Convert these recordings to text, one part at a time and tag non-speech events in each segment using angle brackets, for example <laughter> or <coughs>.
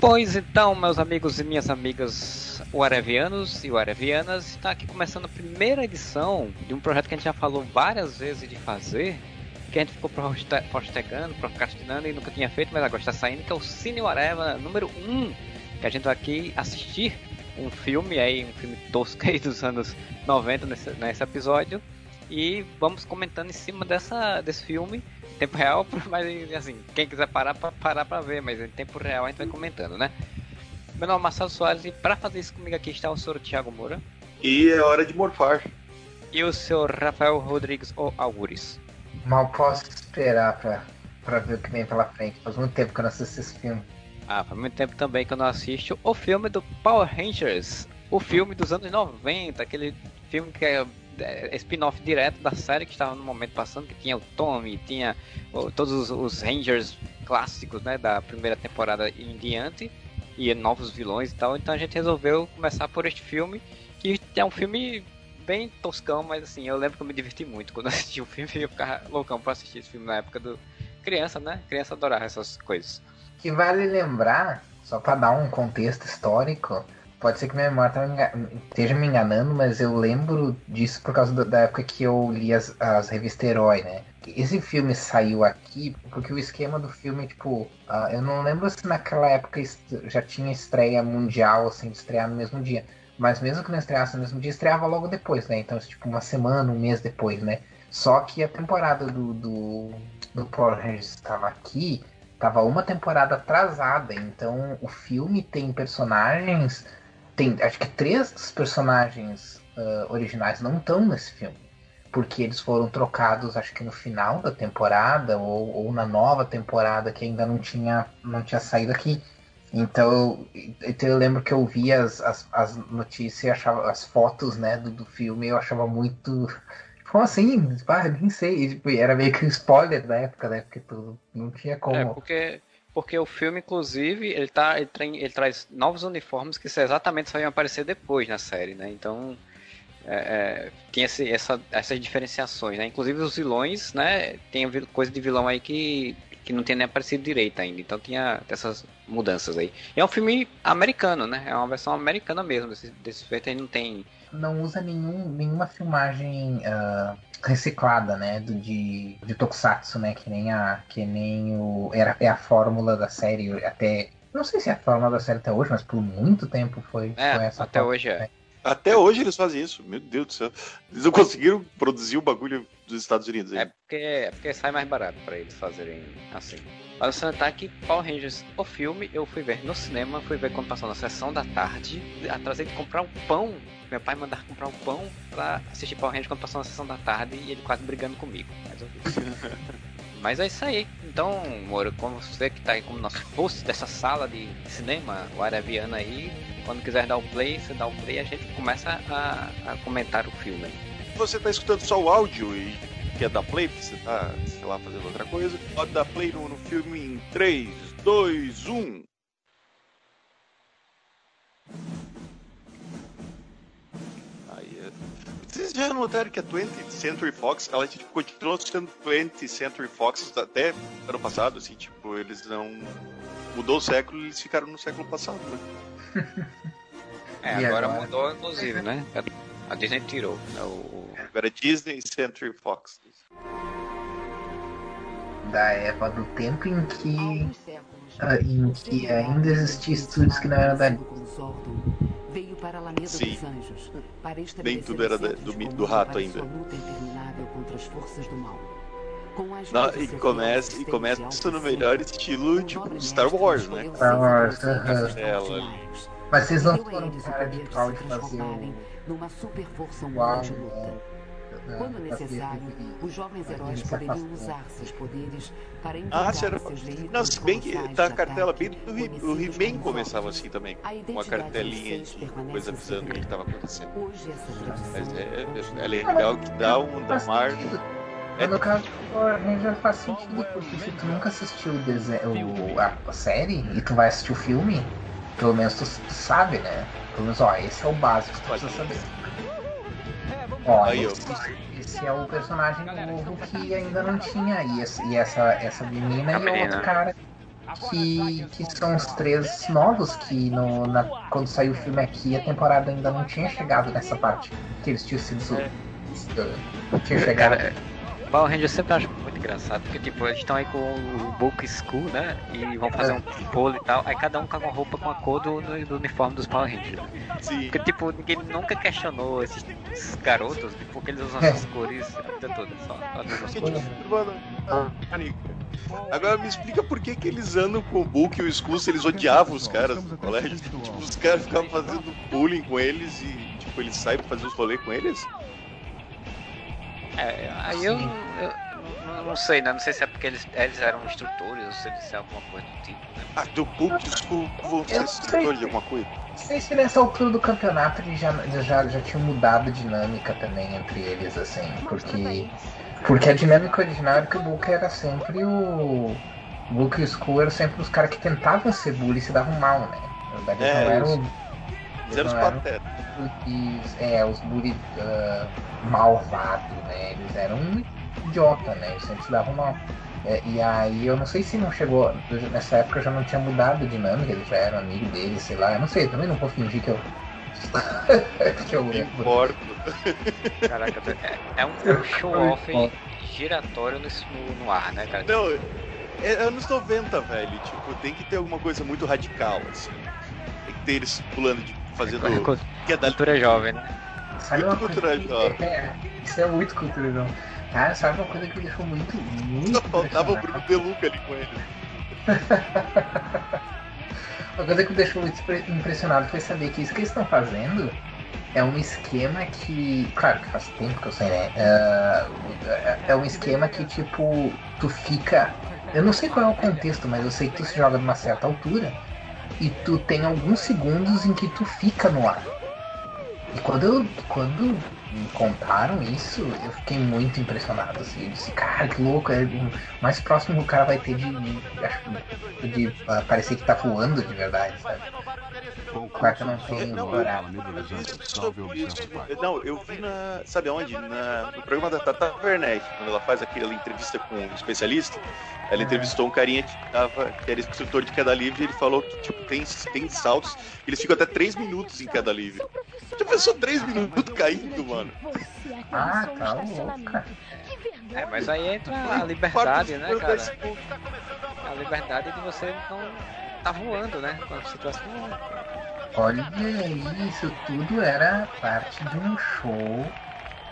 Pois então, meus amigos e minhas amigas Warevianos e Warevianas, está aqui começando a primeira edição de um projeto que a gente já falou várias vezes de fazer, que a gente ficou postergando, procrastinando e nunca tinha feito, mas agora está saindo, que é o Cine Whatever número 1, que a gente vai aqui assistir um filme aí, um filme tosco aí dos anos 90 nesse, nesse episódio, e vamos comentando em cima dessa, desse filme tempo real, <laughs> mas assim, quem quiser parar, para parar pra ver, mas em tempo real a gente vai comentando, né? Meu nome é Marcelo Soares e para fazer isso comigo aqui está o senhor Thiago Moura. E é hora de morfar. E o senhor Rafael Rodrigues ou Algures. Mal posso esperar pra, pra ver o que vem pela frente. Faz muito tempo que eu não assisto esse filme. Ah, faz muito tempo também que eu não assisto o filme do Power Rangers. O filme dos anos 90, aquele filme que é é, spin-off direto da série que estava no momento passando, que tinha o Tommy, tinha o, todos os, os, Rangers clássicos, né, da primeira temporada em diante, e novos vilões e tal. Então a gente resolveu começar por este filme, que é um filme bem toscão, mas assim, eu lembro que eu me diverti muito quando <laughs> assisti o filme eu ficava loucão pra assistir esse filme na época do criança, né? Criança adorava essas coisas. Que vale lembrar, só para dar um contexto histórico, Pode ser que minha memória esteja me enganando, mas eu lembro disso por causa da época que eu li as, as revistas Herói, né? Esse filme saiu aqui porque o esquema do filme, tipo, uh, eu não lembro se naquela época já tinha estreia mundial, assim, de estrear no mesmo dia. Mas mesmo que não estreasse no mesmo dia, estreava logo depois, né? Então, tipo, uma semana, um mês depois, né? Só que a temporada do, do, do Power Rangers estava aqui, estava uma temporada atrasada. Então, o filme tem personagens tem acho que três dos personagens uh, originais não estão nesse filme. Porque eles foram trocados, acho que no final da temporada, ou, ou na nova temporada que ainda não tinha, não tinha saído aqui. Então, então eu lembro que eu vi as, as, as notícias, achava, as fotos né, do, do filme, eu achava muito. Como assim? Ah, nem sei. Tipo, era meio que um spoiler da época, né? Porque tu não tinha como. É, porque porque o filme, inclusive, ele, tá, ele, tem, ele traz novos uniformes que exatamente só iam aparecer depois na série, né? Então, é, é, tem esse, essa, essas diferenciações, né? Inclusive os vilões, né? Tem coisa de vilão aí que, que não tem nem aparecido direito ainda. Então tinha essas mudanças aí. E é um filme americano, né? É uma versão americana mesmo. Desse, desse feito aí não tem. Não usa nenhum, nenhuma filmagem. Uh reciclada, né, do, de, de Tokusatsu, né, que nem a que nem o era é a fórmula da série até não sei se é a fórmula da série até hoje, mas por muito tempo foi, é, foi essa. Até hoje é. Até hoje eles fazem isso, meu Deus do céu. Eles não conseguiram produzir o bagulho dos Estados Unidos. Hein? É porque, é porque sai mais barato para eles fazerem assim. Mas o tá que Power Rangers, o filme, eu fui ver no cinema, fui ver quando passou na sessão da tarde, atrasei de comprar um pão meu pai mandar comprar um pão pra assistir Power Rangers quando passou na sessão da tarde e ele quase brigando comigo. Mas, eu... <laughs> Mas é isso aí. Então, Moro, como você que tá aí como nosso host dessa sala de cinema, o Arabiana aí, quando quiser dar o play, você dá o play e a gente começa a, a comentar o filme. Você tá escutando só o áudio e quer dar play, você tá, sei lá, fazendo outra coisa, pode dar play no, no filme em 3, 2, 1. Vocês já notaram que a 20th Century Fox, ela tipo, continuou sendo 20th Century Fox até ano passado, assim, tipo, eles não. Mudou o século e eles ficaram no século passado, né? É, agora, agora, mudou, inclusive, né? A Disney tirou. Né, o... Agora é Disney Century Fox. Da época do tempo em que. Uh, em que ainda existiam estúdios que não eram da Disney veio para a Alameda Sim. dos Anjos para Nem tudo era do, do rato ainda. Não, e começa, e começa no melhor estilo tipo Star Wars, né? Star Wars, uh -huh. Mas vocês não foram cara de pau de fazer um... numa super força humana de luta. Quando necessário, os jovens heróis poderiam usar seus poderes para ah, será... seus veículos. Não, se bem que tá a cartela bem do o He-Man começava assim também. Com uma cartelinha de coisa avisando o que estava acontecendo. Mas é, é, é legal que dá um da mar. É. No caso do Power Ranger faz sentido, porque se tu nunca assistiu o desenho, a série e tu vai assistir o filme, pelo menos tu, sabe, né? Pelo menos, ó, esse é o básico que tu precisa saber. Ó, Aí, esse, esse, é o personagem novo que ainda não tinha. E, esse, e essa, essa menina a e o outro cara. que, que são os três novos, que no, na, quando saiu o filme aqui, a temporada ainda não tinha chegado nessa parte. Que eles tinham sido. É. Tinha chegado. Power Rangers eu sempre acho muito engraçado, porque tipo, eles estão aí com o Book School, né? E vão fazer um bolo e tal, aí cada um com uma roupa com a cor do, do uniforme dos Power Rangers. Sim. Porque tipo, ninguém nunca questionou esses, esses garotos, porque eles usam essas cores a vida toda, só. Tipo, mano, ah, Agora me explica por que, que eles andam com o Book e o Skull se eles odiavam os caras do colégio. Tipo, os caras ficavam fazendo bullying com eles e tipo, eles saem pra fazer os rolês com eles? É, aí eu, eu, não sei, né? Não sei se é porque eles, eles eram instrutores ou se eles eram alguma coisa do tipo. Né? Ah, do Book vão ser instrutores de alguma coisa? Não sei se nessa altura do campeonato eles já, já, já tinham mudado a dinâmica também entre eles, assim, porque. Porque a dinâmica original era que o Book era sempre o. O Book e o Skull eram sempre os caras que tentavam ser bully e se davam mal, né? Na verdade, é, não eram. Eles eram os. É, os bully uh, malvados, né? Eles eram um idiota, né? Eles sempre se davam mal. É, e aí eu não sei se não chegou. Nessa época já não tinha mudado a dinâmica, eles já eram amigos deles, sei lá. Eu não sei, também não vou fingir que eu. <laughs> que eu importo. Caraca, é, é um, é um show-off <laughs> giratório no, no ar, né, cara? Não, é anos 90, velho. Tipo, tem que ter alguma coisa muito radical, assim. Tem que ter eles pulando de. Fazendo. É, que é da cultura jovem, né? Sabe uma cultura coisa, jovem. É, isso é muito cultura jovem. Cara, sabe uma coisa que me deixou muito, muito. Só faltava o Bruno Deluca ali com ele. <laughs> uma coisa que me deixou muito impressionado foi saber que isso que eles estão fazendo é um esquema que. Claro que faz tempo que eu sei, né? Uh, é um esquema que, tipo, tu fica. Eu não sei qual é o contexto, mas eu sei que tu se joga numa certa altura e tu tem alguns segundos em que tu fica no ar. E quando eu, quando me contaram isso, eu fiquei muito impressionado. Assim, eu disse, cara, que louco, é o mais próximo que o cara vai ter de, de, de, de parecer que tá voando de verdade, sabe? Que não tem não, horário. Não, eu vi na. Sabe onde? Na, no programa da Tata Werneck, quando ela faz aquela entrevista com um especialista, ela entrevistou um carinha que, tava, que era instrutor de queda livre e ele falou que tipo, tem, tem saltos, eles ficam até 3 minutos em queda livre. Já pensou 3 minutos caindo, mano? Ah, tá louca. É, mas aí entra a liberdade, né, cara? A liberdade de você não tá voando, né? Quando você tá voando. Olha isso tudo era parte de um show.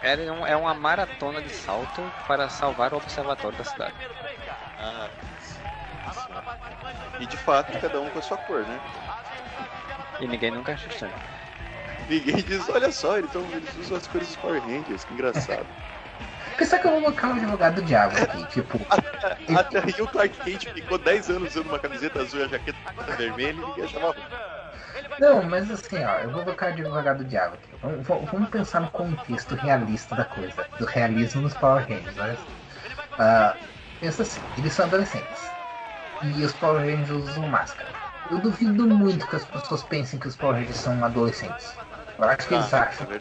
Era um, é uma maratona de salto para salvar o observatório da cidade. Ah, e de fato, cada um com a sua cor, né? E ninguém nunca acha estranho. Ninguém diz, olha só, eles, tão, eles usam as cores dos Power Rangers, que engraçado. <laughs> Pensar que eu vou colocar um advogado do diabo aqui, tipo. <laughs> Até, aí o Clark Kent ficou 10 anos usando uma camiseta azul e a jaqueta vermelha e ninguém achava Não, mas assim, ó, eu vou colocar advogado do diabo aqui. Vamos, vamos, pensar no contexto realista da coisa, do realismo nos Power Rangers, né? Uh, pensa assim, eles são adolescentes. E os Power Rangers usam máscara. Eu duvido muito que as pessoas pensem que os Power Rangers são adolescentes. Eu acho que eles ah, acham é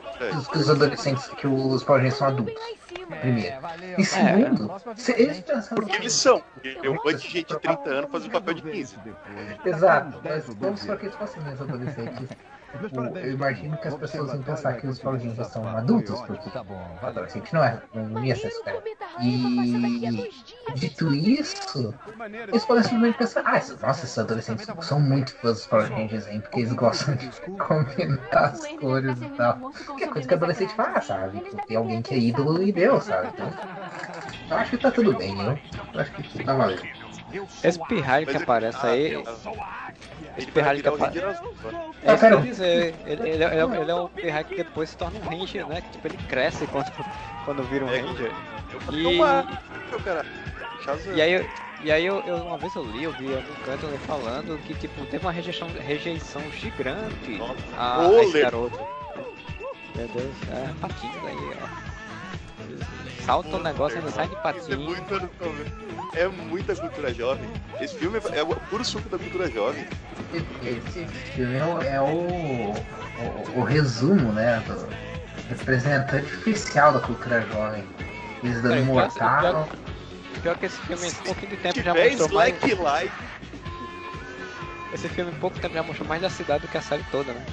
que os adolescentes, que os Power Rangers são adultos. Primeiro. E segundo, é. se eles pensaram. Porque eles são. Eu um monte de gente de 30 anos faz o papel de 15. Exato, mas vamos supor que eles fossem mesmo adolescentes. eu imagino que as pessoas vão pensar que os Rangers são adultos, porque adolescente não é, não ia ser esperado. E dito isso, eles podem simplesmente pensar, ah, nossa, esses adolescentes são muito fãs dos Power Rangers, hein, porque eles gostam de combinar as cores e tal. Que é coisa que adolescente faz, sabe? Tem alguém que é ídolo e deu, sabe? Então, eu acho que tá tudo bem, eu, eu acho que tá valendo. Esse pirralho que aparece aí. Esse pirralho que aparece. É isso que eu dizer. Ele, ele, é, ele é o pirralho que depois se torna um Ranger, né? Que tipo, ele cresce quando, quando vira um é, Ranger. E. E aí, e aí eu, eu, uma vez eu li, eu vi algum canto falando que tipo, teve uma rejeição, rejeição gigante a, a esse garoto. Meu Deus, é patinho aí, ó. Salta o negócio e ainda sai de patinho. É muita cultura jovem. Esse filme é o puro suco da cultura jovem. Esse filme é o, é o, o, o resumo, né? Do representante oficial da cultura jovem. Eles dando mortal. Pior, pior que esse filme, um pouquinho de tempo já mostrou mais. Like Life esse filme em pouco tempo já mostrou mais da cidade do que a série toda, né?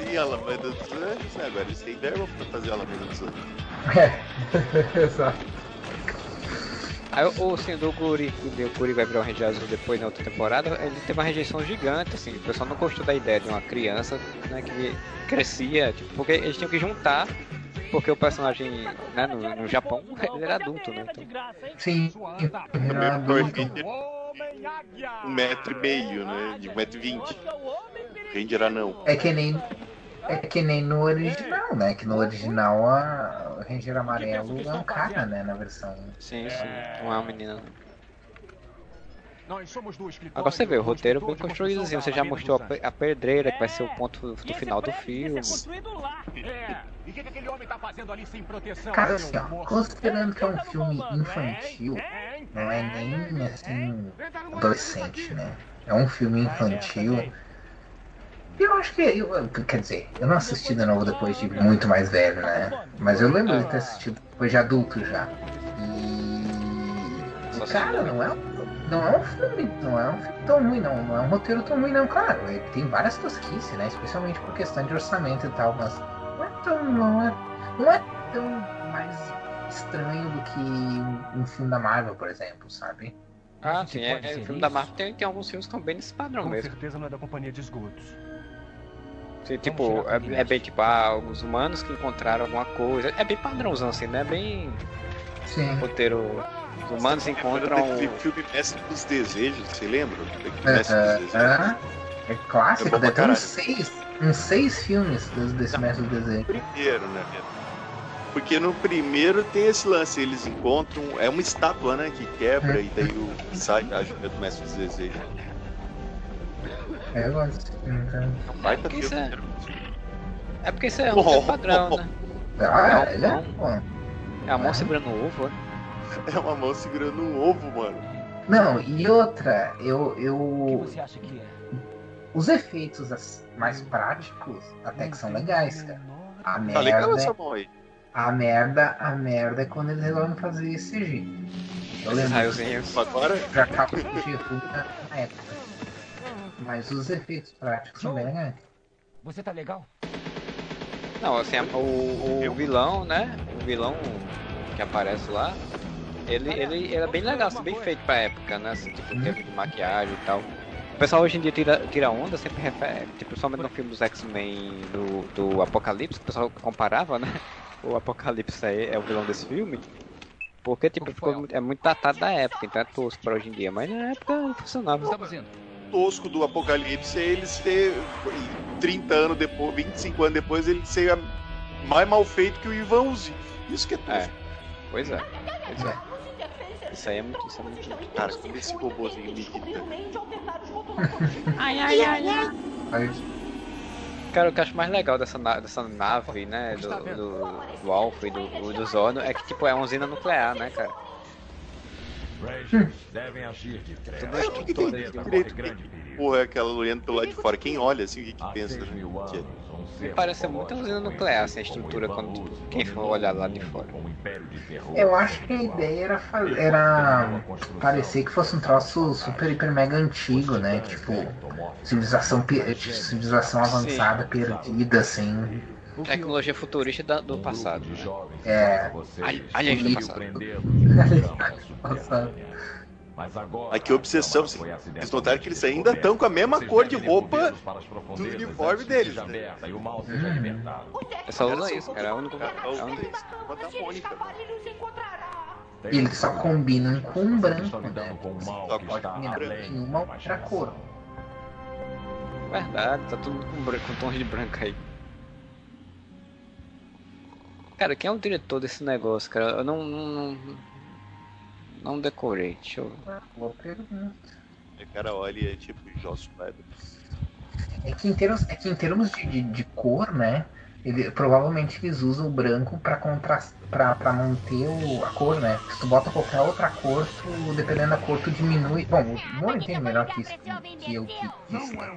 Sim, Alameda dos Anjos, né? Agora eles têm verba pra fazer Alameda dos Anjos. É, <laughs> exato. Aí o senhor do Guri, o Guri vai virar o Ranger Azul depois na outra temporada, ele teve uma rejeição gigante, assim, o pessoal não gostou da ideia de uma criança, né, que crescia, tipo, porque eles tinham que juntar, porque o personagem, né, no, no Japão, <laughs> ele era adulto, né, então... Sim, era adulto. Um metro e meio, né, de um metro e vinte. Ranger anão. É que nem é que nem no original, né? Que no original a o Ranger Amarelo é um cara, né? Na versão. Sim, sim, não é uma menina. Agora você vê, o roteiro bem construído assim, você já mostrou a, pe- a pedreira, que vai ser o ponto do final do filme. Cara, assim, ó, considerando que é um filme infantil, não é nem assim adolescente, né? É um filme infantil. Eu acho que. Eu, quer dizer, eu não assisti de novo depois de muito mais velho, né? Mas eu lembro de ter assistido depois de adulto já. E. Cara, não é, um- não é um filme. Não é um filme tão ruim, não. Não é um roteiro tão ruim, não, claro. Ele tem várias tosquices, né? Especialmente por questão de orçamento e tal, mas não é tão. Não é, não é tão mais estranho do que um, um filme da Marvel, por exemplo, sabe? Ah, sim, é, é, o filme da Marvel tem, tem alguns filmes que estão bem nesse padrão Com mesmo. certeza não é da companhia de esgotos. Sim, tipo, é, é bem tipo, ah, os humanos que encontraram alguma coisa. É bem padrãozão, assim, né? Bem Sim. roteiro. Os humanos encontram. Aquele filme Mestre dos Desejos, você lembra? É, Mestre dos é, Desejos. é, é clássico, É deve ter uns seis, uns seis filmes desse, desse mestre do desenho. primeiro, né? Porque no primeiro tem esse lance, eles encontram. É uma estátua, né? Que quebra e daí o sai a ajuda do mestre dos desejos. É, eu gosto desse filme, cara. Baita porque isso filme. É porque isso é um filme padrão, né? Ah, É, ele é bom. É a mão segurando o ovo, né? É uma mão segurando um ovo, mano. Não, e outra, eu. O que eu você acha que é? os efeitos mais práticos até que são legais, cara. A Tá legal merda, essa mão aí. a merda, a merda é quando eles resolvem fazer CG. Eu Esses lembro raiozinhos. Agora, já capa de na época. Mas os efeitos práticos bem legais. Você tá legal? Não, assim, a- o, o vilão, né? O vilão que aparece lá, ele, ele, é bem legal, assim, bem feito pra época, né? Assim, tipo, em termos de maquiagem e tal. O pessoal hoje em dia tira, tira onda, sempre refere, tipo, somente no filme dos X-Men do, do Apocalipse, que o pessoal comparava, né? <laughs> O Apocalipse aí é o vilão desse filme. Porque, tipo, ficou, muito- é muito datado da época, então é tosco pra hoje em dia. Mas na época funcionava. Estamos indo. Tosco do Apocalipse é eles ter 30 anos depois, 25 anos depois, ele ser mais mal feito que o Ivanzi. Isso que é tosco. É. Pois é. Pois é. Isso aí é muito, isso é muito. Cara, como esse robôzinho me irrita. Mas Cara, o que eu acho mais legal dessa, na- dessa nave, né, do, do, do Alpha e do, do Zorno, é que, tipo, é uma usina nuclear, né, cara? Rangers devem agir de direito? perigo. Porra, é aquela olhando pelo lado de fora. Quem olha assim, o que, que pensa? Que é- Parece muito usina nuclear, assim, a como estrutura, quando Luz, quem for olhar lá de fora. eu acho que a ideia era, fa- era parecer que fosse um troço super, hiper, mega antigo, né? Tipo, civilização, pe- civilização avançada, perdida, assim. Tecnologia futurista da- do passado. né? É. Ai- aliás, do passado. <laughs> Passado. Mas agora, Ai, que obsessão, foi Vocês notaram que eles ainda estão com a mesma Vocês cor de roupa do uniforme deles, né? aberta E o mal seja alimentado. É só usa isso, cara. É o único. É É o único. E eles só combinam com o branco, né? Só pode combinar com uma da outra cor. Verdade, tá tudo com, branco, com tons de branco aí. Cara, quem é o diretor desse negócio, cara? Eu não. Não, não, não decorei. Deixa eu. Boa pergunta. O cara olha e é tipo Joss Whedon. É que em termos, é que em termos de, de, de cor, né? Ele, provavelmente eles usam o branco pra, contrast, pra, pra manter o, a cor, né? Se tu bota qualquer outra cor, tu, dependendo da cor, tu diminui. Bom, o Moore entende melhor que, isso, que eu que disse, né?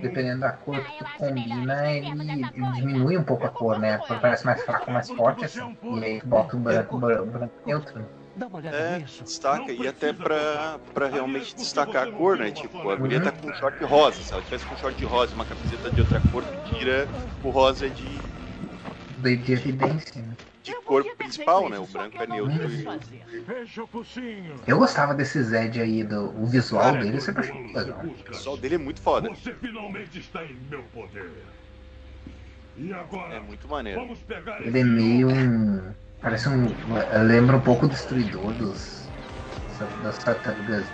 Dependendo da cor que tu combina, ele, ele diminui um pouco a cor, né? A cor parece mais fraca, mais forte, assim. E aí tu bota o branco, branco neutro. É, destaca, e até pra, pra realmente destacar a cor, né? Tipo, a guria tá com um short rosa. Se ela tivesse com short rosa e uma camiseta de outra cor, tu tira o rosa de, De, de evidência, né? De cor principal, né? O branco é neutro e. Eu gostava desse Zed aí, do, o visual Cara, dele, eu sempre achei legal. o visual dele é muito foda. Você finalmente está em meu poder. E agora? É muito maneiro. Vamos pegar Ele é meio um. Parece um. Lembra um pouco o destruidor dos. das tartarugas.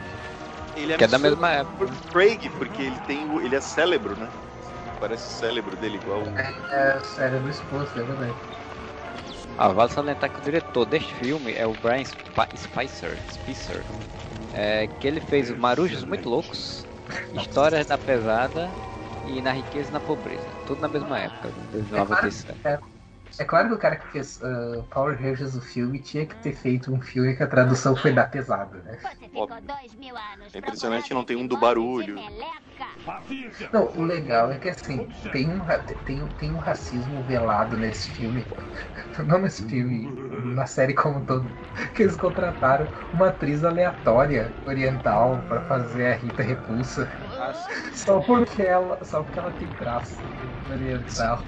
Ele é Que é da mesma época. por Craig, porque ele tem o, ele é cérebro, né? Parece o cérebro dele igual. É, é cérebro exposto, é verdade. Ah, vale salientar que o diretor deste filme é o Brian Sp- Spicer, Spicer é, que ele fez Marujos Muito Loucos, Histórias da Pesada e Na Riqueza e na Pobreza. Tudo na mesma época, de 97. É claro que o cara que fez uh, Power Rangers o filme tinha que ter feito um filme que a tradução foi da pesada, né? Você ficou Óbvio. dois mil anos É impressionante, não tem um do barulho. Não, o legal é que assim, tem um, tem, tem um racismo velado nesse filme. <laughs> Não nesse filme, na série como um todo. Que eles contrataram uma atriz aleatória oriental pra fazer a Rita Repulsa. Só porque ela, só porque ela tem traço oriental.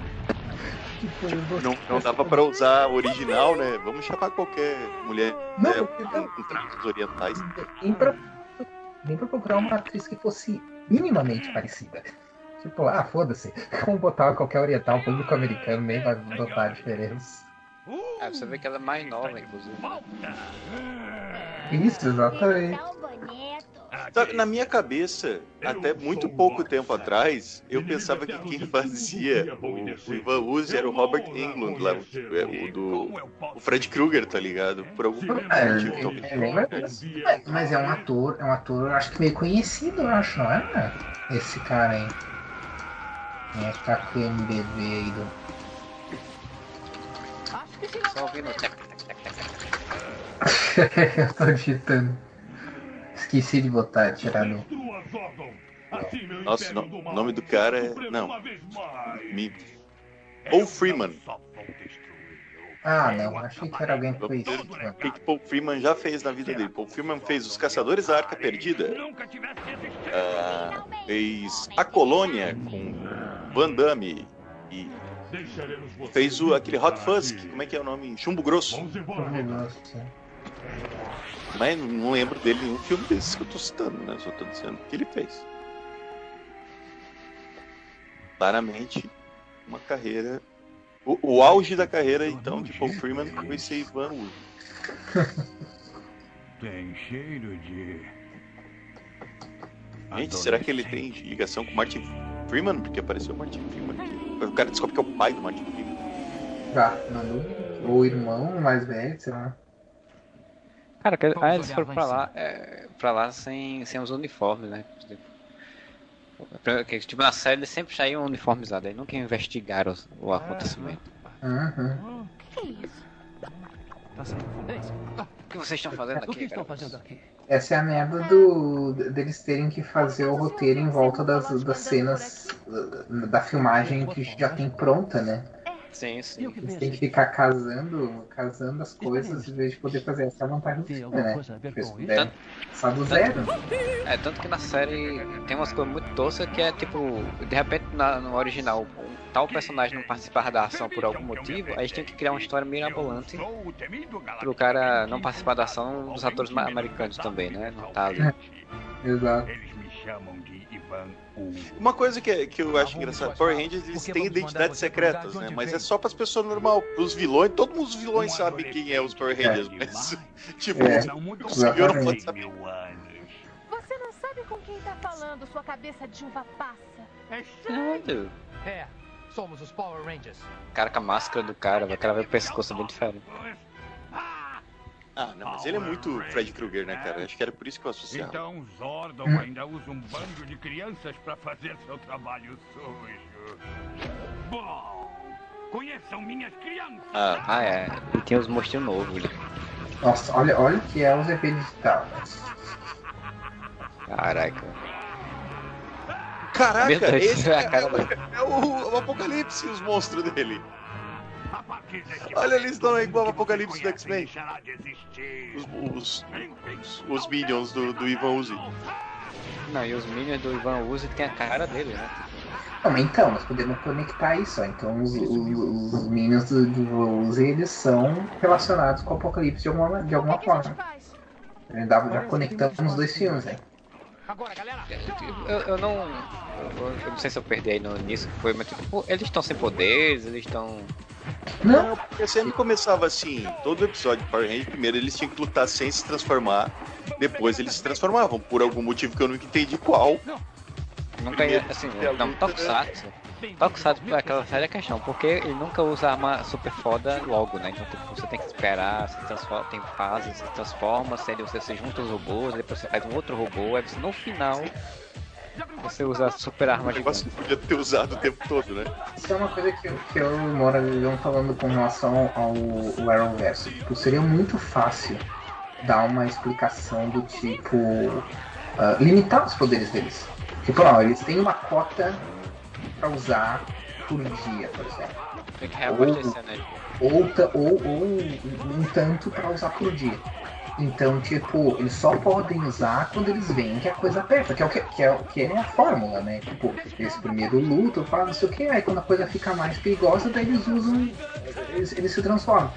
Tipo, eu gostei Não, não dava pra usar a original, né? Vamos chamar qualquer mulher Não, né, porque- com, com traços orientais. nem pra, nem pra procurar uma atriz que fosse minimamente parecida. Tipo, ah, foda-se, <laughs> vamos botar qualquer oriental, público americano nem vai botar a diferença. É, você vê que ela é mais nova, inclusive. Isso, exatamente. Na minha cabeça, até muito pouco tempo atrás, eu <laughs> pensava que quem fazia o, o Ivan Uzi era o Robert Englund lá, o, é, o do o Fred Krueger, tá ligado? Por algum É, motivo. disso. É, Mas é um ator, é um ator, acho que meio conhecido, eu acho, não é? Esse cara aí. É, tá com o MDB aí do. Só ouvindo. <laughs> eu tô digitando. Esqueci de botar, tirar no. Assim meu Nossa, império no- nome do cara é- não. Me- Paul Freeman. Ah, não, achei que era alguém Vamos ver conhecido. o que, que Paul Freeman já fez na vida dele. Paul Freeman fez Os Caçadores da Arca Perdida, ah, fez A Colônia com Van Damme e fez o, aquele Hot Fuzz, que- como é que é o nome? Chumbo Grosso. Vamos embora. Mas não lembro dele em nenhum filme desses que eu tô citando, né? Só tô dizendo que ele fez. Claramente, uma carreira. O, o auge da carreira, então, de Paul Freeman foi ser Ivan Wood. <laughs> Tem cheiro de. Gente, será que ele tem ligação com Martin Freeman? Porque apareceu o Martin Freeman aqui. O cara descobre que é o pai do Martin Freeman. Já, na dúvida. Ou irmão mais velho, sei lá. Cara, que, ah, eles foram lá pra lá, é, pra lá sem, sem os uniformes, né? Porque, tipo, na série eles sempre saíam uniformizados, aí nunca investigaram os- o acontecimento. Uhum. Que isso? Tá fudência? O que vocês estão fazendo O que aqui, estão fazendo aqui? Essa é a merda do, deles terem que fazer o roteiro em volta das, das cenas da filmagem que já tem pronta, né? Sim, sim. Eles têm que ficar casando, casando as coisas em vez de poder fazer essa vantagem do filme, né? puderem só do zero. É, tanto que na série tem umas coisas muito toscas que é tipo, de repente na- no original, um tal personagem não participar da ação por algum motivo, aí eles têm que criar uma história mirabolante pro cara não participar da ação dos atores americanos também, né? Não tá ali. Exato. Eles me chamam de Ivan. Uma coisa que, que eu acho engraçado, Power Rangers eles têm identidades secretas, né? Mas é só pras pessoas normais. Pros vilões, todo mundo os vilões sabem quem é os Power Rangers, mas <laughs> tipo, É. Não mudou Conseguiu, não pode saber. Você não sabe com quem tá falando, sua cabeça de uva passa. É Caralho. É, somos os Power Rangers. Cara com a máscara do cara, vai cara ver o pescoço bem diferente. Ah, não, mas ele é muito Fred Krueger, né, cara? Acho que era por isso que eu associava. Então Zordon Hum. ainda usa um bando de crianças pra fazer seu trabalho sujo. Bom, conheçam minhas crianças. Ah, Ah, é. E tem os monstros novos ali. Nossa, olha, olha o que é os efeitos digital. Caraca. Caraca, esse é é, do- é o, o Apocalipse, os monstros dele. Olha, eles estão aí igual o Apocalipse do X-Men. Os, os, os, minions do, do Ivan Uzi. Não, e os minions do Ivan Uzi tem a cara dele, né? Não, mas então, nós podemos conectar isso, ó. Então os, os, os minions do, do Uzi, eles são relacionados com o Apocalipse de alguma, de alguma forma. Já, já conectamos os dois filmes, né? Agora, galera! Eu, eu não. Eu, eu não sei se eu perdi aí no início que foi, mas tipo, eles estão sem poderes, eles estão. Não, Não, porque sempre começava assim, todo episódio de Power Rangers, primeiro eles tinham que lutar sem se transformar, depois eles se transformavam, por algum motivo que eu nunca entendi qual. Nunca ia. Assim, não, Tokusatsu. Tokusatsu é aquela séria questão, porque ele nunca usa arma super foda logo, né? Então tipo, você tem que esperar, se transforma, tem fases, se transforma, se você se junta os robôs, depois você faz um outro robô, aí você, no final você usa a super arma de negócio podia ter usado o tempo todo, né? isso é uma coisa que, eu- que eu e o Mora vivemos falando com relação ao, Arrowverso. Tipo, seria muito fácil dar uma explicação do tipo. ah, limitar os poderes deles. Tipo, ó, eles têm uma cota pra usar por dia, por exemplo. Tem que reabastecer, né? ou, ta- ou, ou um tanto para usar por dia. Então, tipo, eles só podem usar quando eles veem que a coisa aperta, que é o que, que, é, o que é a fórmula, né? Tipo, eles primeiro lutam, falam não sei o que, aí quando a coisa fica mais perigosa, daí eles usam, eles, eles se transformam.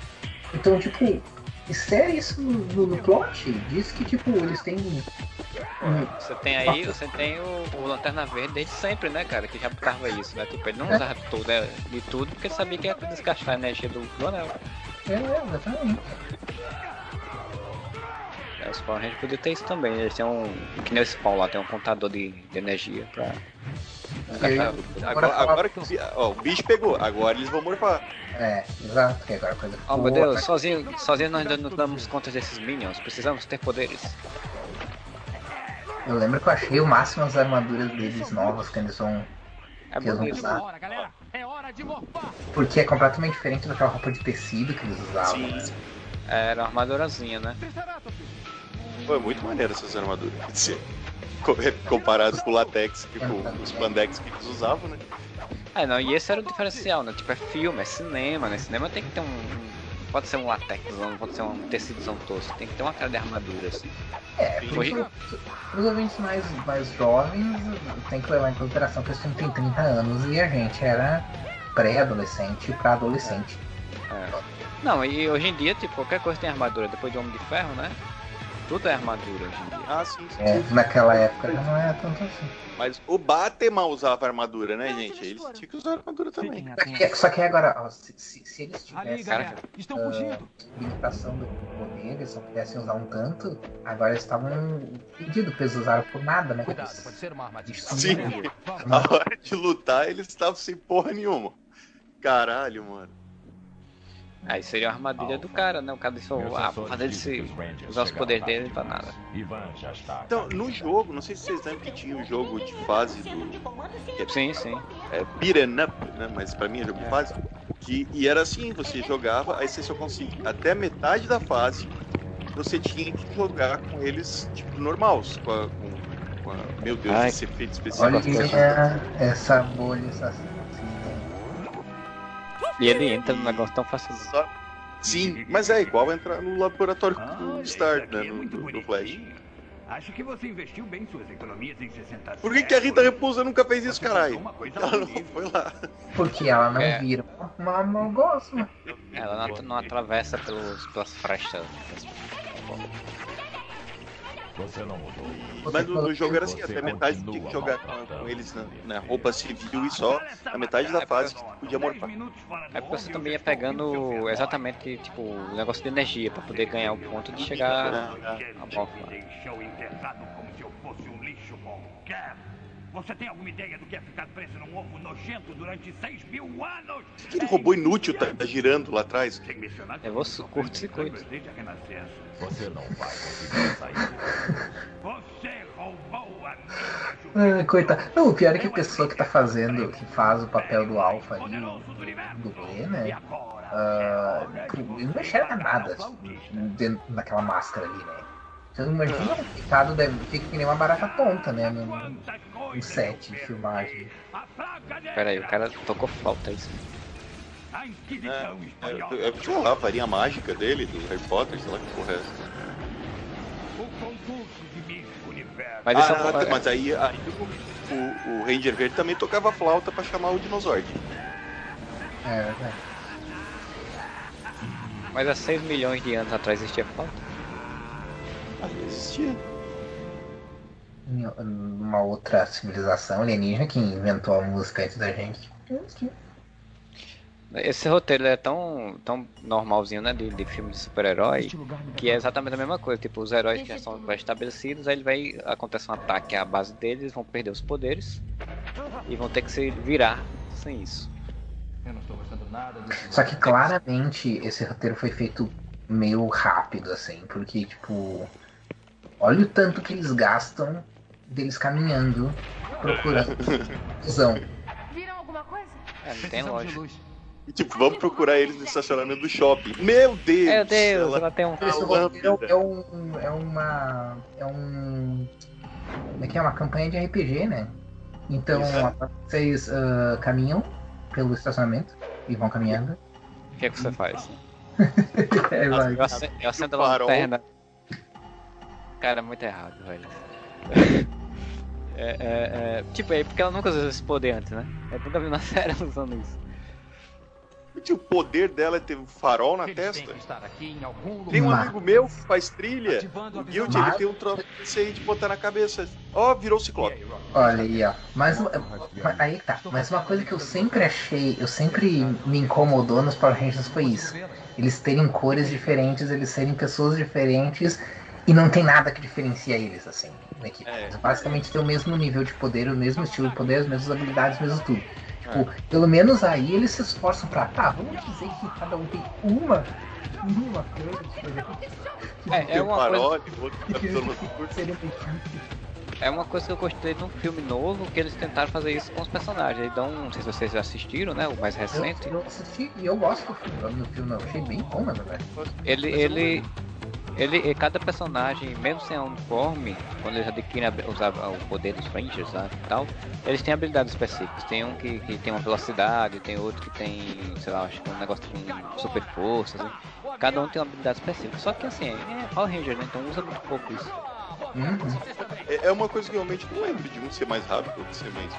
Então, tipo, insere isso no, no, no plot, diz que, tipo, eles têm. Você tem aí, você tem o, o Lanterna Verde desde sempre, né, cara? Que já botava isso, né? Tipo, ele não usava tudo, né, de tudo, porque sabia que ia desgastar a energia do, do anel. É, exatamente. É, os Power Rangers podiam ter isso também, eles têm um. Que nem o Spawn lá, tem um contador de, de energia pra. Agora, agora que o ó, o bicho pegou, agora eles vão morfar. É, exato, que agora a coisa Oh meu Deus, sozinho, sozinho nós ainda não damos conta desses minions, precisamos ter poderes. Eu lembro que eu achei o máximo as armaduras deles novas que eles vão. É Que eles vão usar. É hora de morfar! Porque é completamente diferente daquela roupa de tecido que eles usavam. Sim, né? sim. Era uma armadurazinha, né? Triceratops! Foi muito maneiro essas armaduras. <laughs> Quer dizer, comparado com o latex, que, com os spandex que eles usavam, né? Ah, não, e esse era o diferencial, né? Tipo, é filme, é cinema, né? Cinema tem que ter um. um- Pode ser um latexzão, não pode ser um tecidozão tosco, tem que ter uma cara de armadura, assim. É, Hoje- os ouvintes mais, mais jovens tem que levar em consideração que esse filme tem 30 anos e a gente era pré-adolescente pra adolescente. É. Não, e hoje em dia, tipo, qualquer coisa tem armadura, depois de Homem de Ferro, né? Tudo é armadura hoje em dia. Ah, sim, sim. É, naquela época já não era tanto assim. Mas o Batman usava armadura, né, gente? Eles tinham que usar armadura também. Só que, só que agora, ó, se, se, se eles Ali, tivessem galera! Estão fugindo! limitação do poder, eles só pudessem usar um tanto, agora eles estavam impedidos, porque eles usaram por nada, né? Cuidado, Eles- pode ser uma armadilha. Sim. Na hora de lutar, eles estavam sem porra nenhuma. Caralho, mano. Aí seria a armadilha do cara, né? O cara disse, ah, vou fazer ele se usar os poderes dele pra nada. já está. Então, no jogo, não sei se vocês lembram que tinha um jogo de fase do. é- Sim, sim. É beat'em up, né? Mas pra mim é jogo de fase. Que, e era assim, você jogava, aí você só conseguia. Até metade da fase, você tinha que jogar com eles, tipo, normais. Com a. Com, com a- meu Deus, Ai. esse efeito especial. Olha essa bolha, essa. E ele entra no negócio tão fácil. Só- Sim, mas é igual entrar no laboratório Ah, do Star, né? é No, no Flash. Acho que você investiu bem suas economias em 60 Por que, que a Rita. Repulsa nunca fez isso, caralho? comprou Uma coisa Ela não foi lá. Porque ela não É. vira uma malgosa. Ela não, não atravessa pelos, pelas frestas. Você não mudou. Mas no, no jogo era assim, até metade tinha que jogar com, eles na, na roupa civil e só. Na metade da fase que podia morfar. É porque você também ia pegando exatamente tipo o negócio de energia pra poder ganhar o ponto de chegar a morfa. deixou enterrado como se eu fosse um lixo qualquer. Você tem alguma ideia do que é ficar preso num ovo nojento durante 6 mil anos? Aquele robô inútil tá, tá girando lá atrás. É você, curto-circuito. Você não vai conseguir sair. Você roubou a minha Ah, coitado. Não, o pior é que a pessoa que tá fazendo, que faz o papel do Alpha ali, o dublê, né? ele não enxerga nada dentro daquela máscara ali, né? Você não imagina o picado deve fica que nem uma barata tonta, né? No, no set de filmagem. Pera aí, o cara tocou flauta, é isso. A Inquisição É, Espanhola. é, é, lá, a varinha mágica dele, do Harry Potter, sei lá que porra é essa. O concurso de Miss Universo. Mas é Ah, um- mas aí, aí o, o, o Ranger Verde também tocava flauta pra chamar o Dinosaur. É verdade. Mas há 6 milhões de anos atrás existia falta. Ah, existia. Uma outra civilização alienígena que inventou a música antes da gente. Esse roteiro é tão, tão normalzinho, né? De, de filme de super-herói, que é exatamente a mesma coisa. Tipo, os heróis já são estabelecidos, aí ele vai. acontece um ataque à base deles, eles vão perder os poderes e vão ter que se virar sem isso. Eu não estou gostando nada desse Só que claramente esse roteiro foi feito meio rápido, assim, porque, tipo, olha o tanto que eles gastam deles caminhando, procurando <laughs> visão. Viram alguma coisa? É, não tem lógica. E, tipo, vamos procurar eles no estacionamento do shopping. Meu Deus! Meu Deus, ela- ela tem um. A roteiro lâmpada. é, um, é uma. É um. Como é que é? Uma campanha de RPG, né? Então, Exato. vocês ah, caminham pelo estacionamento e vão caminhando. O que é que você faz? <laughs> É, vai. Eu acendo, eu acendo a lanterna. Cara, é muito errado, velho. <laughs> É, é, é, tipo, é porque ela nunca usou esse poder antes, né? Eu nunca vi na série <laughs> usando isso. O poder dela é ter um farol na Eles testa. que estar aqui em algum lugar. Tem um amigo meu que faz trilha. Guild, ele Mas- tem um troço desse aí de botar na cabeça. Ó, virou ciclope. Olha aí, ó. Mas, mas aí tá. Mas uma coisa que eu sempre achei, eu sempre me incomodou nos Power Rangers foi isso. Eles terem cores diferentes, eles serem pessoas diferentes e não tem nada que diferencia eles, assim, na equipe. É. Basicamente têm o mesmo nível de poder, o mesmo estilo de poder, as mesmas habilidades, o mesmo tudo. Tipo, pelo menos aí eles se esforçam pra, tá, vamos dizer que cada um tem uma, uma coisa. É, Tem é um uma coisa. <laughs> É uma coisa que eu gostei de um filme novo que eles tentaram fazer isso com os personagens. Dão, não sei se vocês já assistiram, né? O mais recente. Eu, eu assisti e eu gosto do filme, do filme, eu achei bem bom, na verdade. Ele, ele, ele, cada personagem, mesmo sem a uniforme, quando eles adquirem a- o poder dos Rangers né, e tal, eles têm habilidades específicas. Tem um que, que tem uma velocidade, tem outro que tem, sei lá, acho que um negócio com super força. assim. Cada um tem uma habilidade específica. Só que assim, é Power Ranger, né? Então usa muito pouco isso. Uhum. É é uma coisa que realmente não lembro de um ser mais rápido, outro ser mais.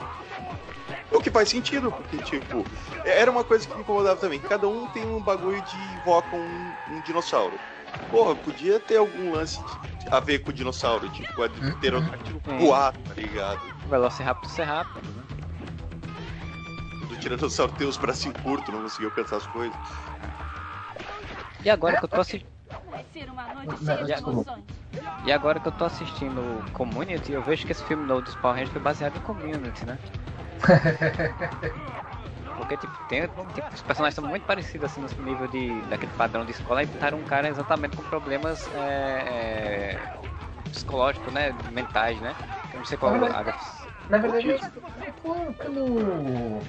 O que faz sentido, porque, tipo, era uma coisa que me incomodava também. Cada um tem um bagulho de invoca um, um dinossauro. Porra, podia ter algum lance a ver com o dinossauro, tipo, a de ter o Sim. voar, tá ligado? Velociraptor ser rápido, né? Do tiranossauro ter os bracinhos curtos, não conseguia alcançar as coisas. E agora que eu tô assistindo. E agora que eu tô assistindo Community, eu vejo que esse filme novo dos Power Rangers foi baseado em Community, né? <laughs> Porque tipo, tem, tipo, os personagens são muito parecidos assim no nível de, daquele padrão de escola e botaram um cara exatamente com problemas é, é, psicológicos, né? Mentais, né? Eu não sei qual Na a, Na verdade, é pelo. pelo.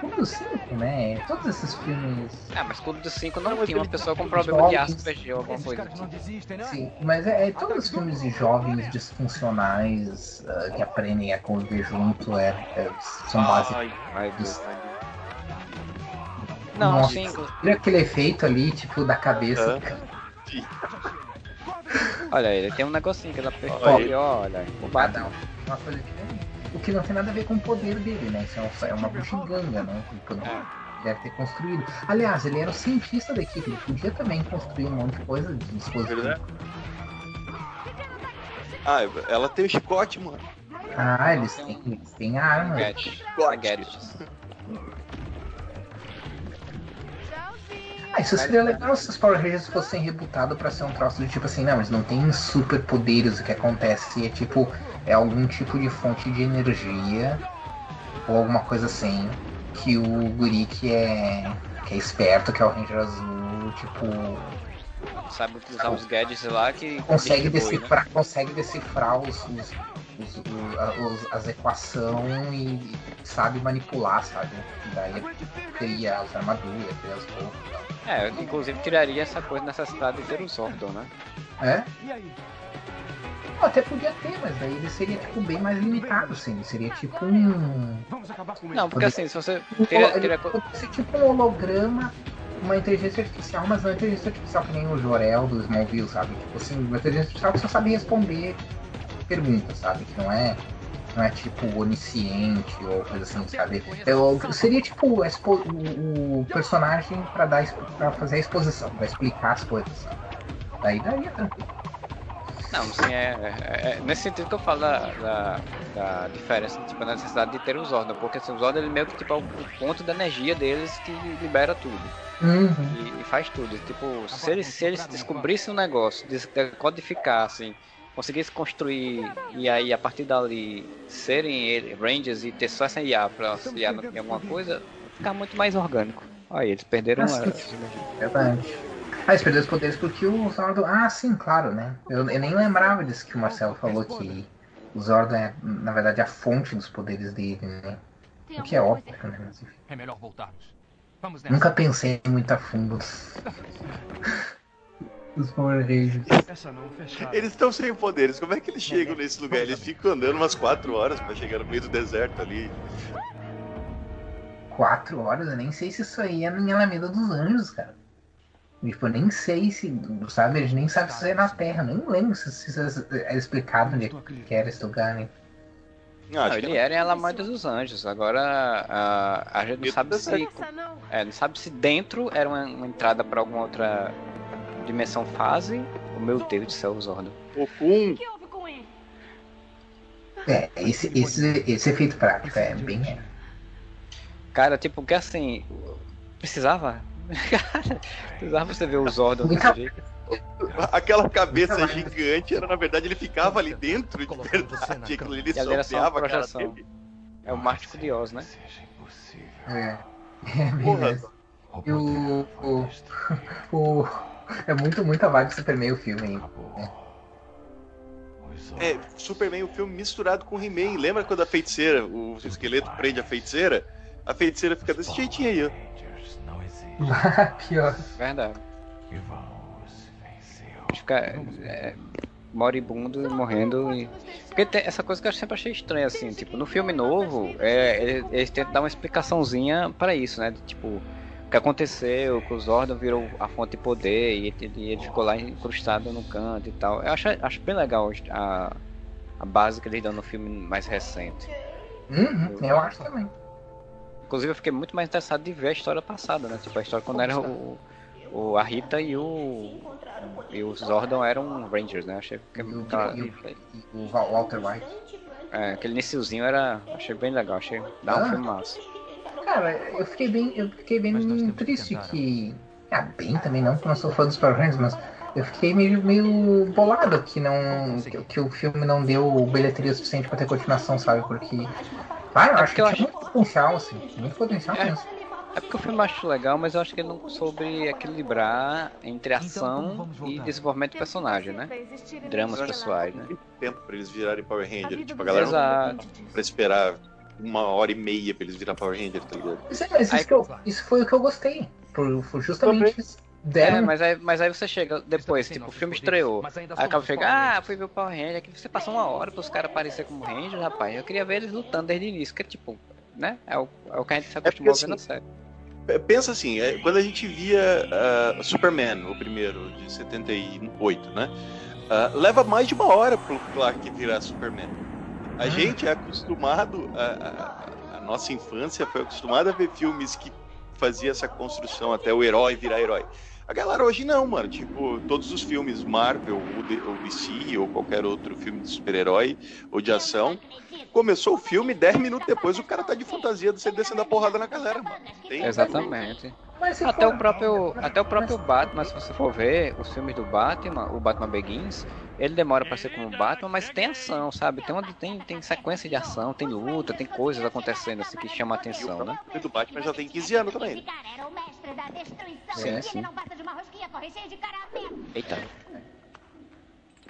Clube 5, né? Todos esses filmes. Ah, mas Clube dos 5 não, Não, mas tinha uma pessoa com problema de. Asperger ou alguma coisa assim. desistem, né? Sim, mas é, é todos os filmes de jovens disfuncionais ah, que aprendem a conviver junto é, é- são básicos. Ai, Mas, Isso. Não, Nossa. Olha aquele efeito ali, tipo, da cabeça. <laughs> olha ele tem um negocinho que ele apertou Olha o Batman. um, uma coisa diferente. O que não tem nada a ver com o poder dele, né? Isso é, é uma buxiganga, né? Que poder- deve ter construído. Aliás, ele era o cientista da equipe, ele podia também construir um monte de coisa de dispositivo. Verdade. Ah, ela tem o chicote, mano. Ah, eles têm, eles têm arma. Gadget. Gadget. Ah, isso seria legal se os Power Rangers fossem rebutados pra ser um troço de tipo assim, não, eles não têm superpoderes, o que acontece é tipo, é algum tipo de fonte de energia ou alguma coisa assim, que o guri que é, que é esperto, que é o Ranger Azul, tipo, Sabe utilizar os gadgets lá que consegue né? decifrar, consegue decifrar os, os- os- os- as equações e sabe manipular, sabe? Daí cria as armaduras, cria as roupas É, inclusive tiraria essa coisa necessidade de ter o Zordon, né? É? E aí? até podia ter, mas daí ele seria tipo bem mais limitado, assim. Ele seria tipo um. Vamos acabar com ele. Não, porque assim, se você. um Teria, ser tipo um holograma, uma inteligência artificial, mas não é inteligência artificial que nem o Jorel do Smallville, sabe? Tipo assim, uma inteligência artificial que só sabe responder perguntas, sabe? Que não é. Não é tipo onisciente ou coisa assim, sabe? Eu, seria tipo expo- o, o personagem pra, dar, pra fazer a exposição, pra explicar as coisas? Daí daria tranquilo. Não, assim, é, é- é nesse sentido que eu falo da, da, da diferença, tipo, a necessidade de ter os Zordon, porque assim, os Zordon ele meio que tipo, é o, o ponto da energia deles que libera tudo Uhum. e, e faz tudo. Tipo, se eles, se eles descobrissem um negócio, des- conseguissem construir e aí a partir dali serem Rangers e ter só essa IA pra auxiliar em alguma coisa, ficar muito mais orgânico. Olha, eles perderam Nossa, a. Verdade. Ah, eles perderam os poderes porque o Zordon. Ah, sim, claro, né? Eu, eu nem lembrava disso que o Marcelo falou que o Zordon é, na verdade, a fonte dos poderes dele, né? O que é óbvio, né? Mas, enfim. É melhor voltarmos. Vamos nessa. Nunca pensei muito a fundo. Os Power Rangers. Essa não fechada. Eles estão sem poderes, como é que eles chegam nesse lugar? Eles ficam andando umas 4 horas pra chegar no meio do deserto ali. Quatro horas, eu nem sei se isso aí é em Alameda dos Anjos, cara. Tipo, nem sei se, sabe, a gente nem sabe se isso é na Terra, nem lembro se, se isso é explicado onde é que era esse lugar, né? Não, Não, que ele era em Alameda dos Anjos. Agora a, a gente não sabe se. não. É, não sabe se dentro era uma, uma entrada pra alguma outra dimensão fase. O meu Deus do céu, Zordon. o Kun O que houve com ele? É, esse, esse, esse efeito prático é bem. Cara, tipo, que assim. Precisava? <laughs> Cara, precisava você ver o Zordon desse jeito. Aquela cabeça gigante era, na verdade, ele ficava ali dentro de verdade. Aquilo ele E sopeava a cara dele. É o Mágico de Oz, né? É. <laughs> É Porra, essa. E o, o, <laughs> o. É muito, muita vibe do Superman o filme aí. É, Superman, o filme misturado com He-Man. Lembra quando a feiticeira, o esqueleto prende a feiticeira? A feiticeira fica desse jeitinho aí, ó. <laughs> Pior. Verdade. Fica é, moribundo e morrendo. E... Porque tem essa coisa que eu sempre achei estranha, assim, tipo, no filme novo, é, ele- eles tentam dar uma explicaçõezinha pra isso, né? de, tipo, que aconteceu, que o Zordon virou a fonte de poder e ele, e ele ficou lá incrustado no canto e tal. Eu acho, acho bem legal a, a base que eles dão no filme mais recente. Uhum, eu acho também. Inclusive eu fiquei muito mais interessado de ver a história passada, né? Tipo, a história quando era o, o a Rita e o e o Zordon eram Rangers, né? Achei que E o, e o, Walter White. é, aquele iniciozinho era achei bem legal, achei dá um Ah. filme massa. Cara, eu fiquei bem, eu fiquei bem triste que. Ah, bem também não, porque eu não sou fã dos Power Rangers, mas eu fiquei meio, meio bolado que não. Que, que o filme não deu bilheteria suficiente pra ter continuação, sabe? Porque. Ah, eu É acho que eu tinha muito potencial, assim. Muito potencial É. mesmo. É porque o filme eu acho legal, mas eu acho que ele não soube equilibrar entre Então, ação vamos e desenvolvimento de personagem, né? Dramas pessoais, né? Tempo pra eles virarem Power Ranger. Tipo, a galera não Exato. disso. pra esperar uma hora e meia pra eles virar Power Ranger, tá ligado? Mas, é, mas isso, que eu- isso foi o que eu gostei. Por justamente isso. É, Deram. mas aí, mas aí você chega depois, tipo, o filme estreou. Aí acaba chega, ah, fui ver o Power Ranger, aqui você passou uma hora pros caras aparecer como Ranger, rapaz. Eu queria ver eles lutando desde o início, que tipo, né? É o, é o que a gente se acostumou a ver na assim, série. P- Pensa assim, é, quando a gente via ah, Superman, o primeiro, de 78, né? Ah, leva mais de uma hora pro Clark virar Superman. A gente é acostumado, a, a- a nossa infância foi acostumada a ver filmes que fazia essa construção até o herói virar herói. A galera hoje não, mano. Tipo, todos os filmes Marvel, ou, ou DC, ou qualquer outro filme de super-herói ou de ação, começou o filme, 10 minutos depois o cara tá de fantasia você descendo a porrada na galera, mano. Tem- Exatamente. Até for- o próprio, até o próprio Batman, se você for ver os filmes do Batman, o Batman Begins, ele demora pra ser como Batman, mas tem ação, sabe? Tem onde tem, tem sequência de ação, tem luta, tem coisas acontecendo assim que chamam a atenção, né? O do Batman já tem 15 anos também. Esse cara era o mestre da destruição. Sim, Ele sim. não basta de uma rosquinha correr de caramelo. Eita,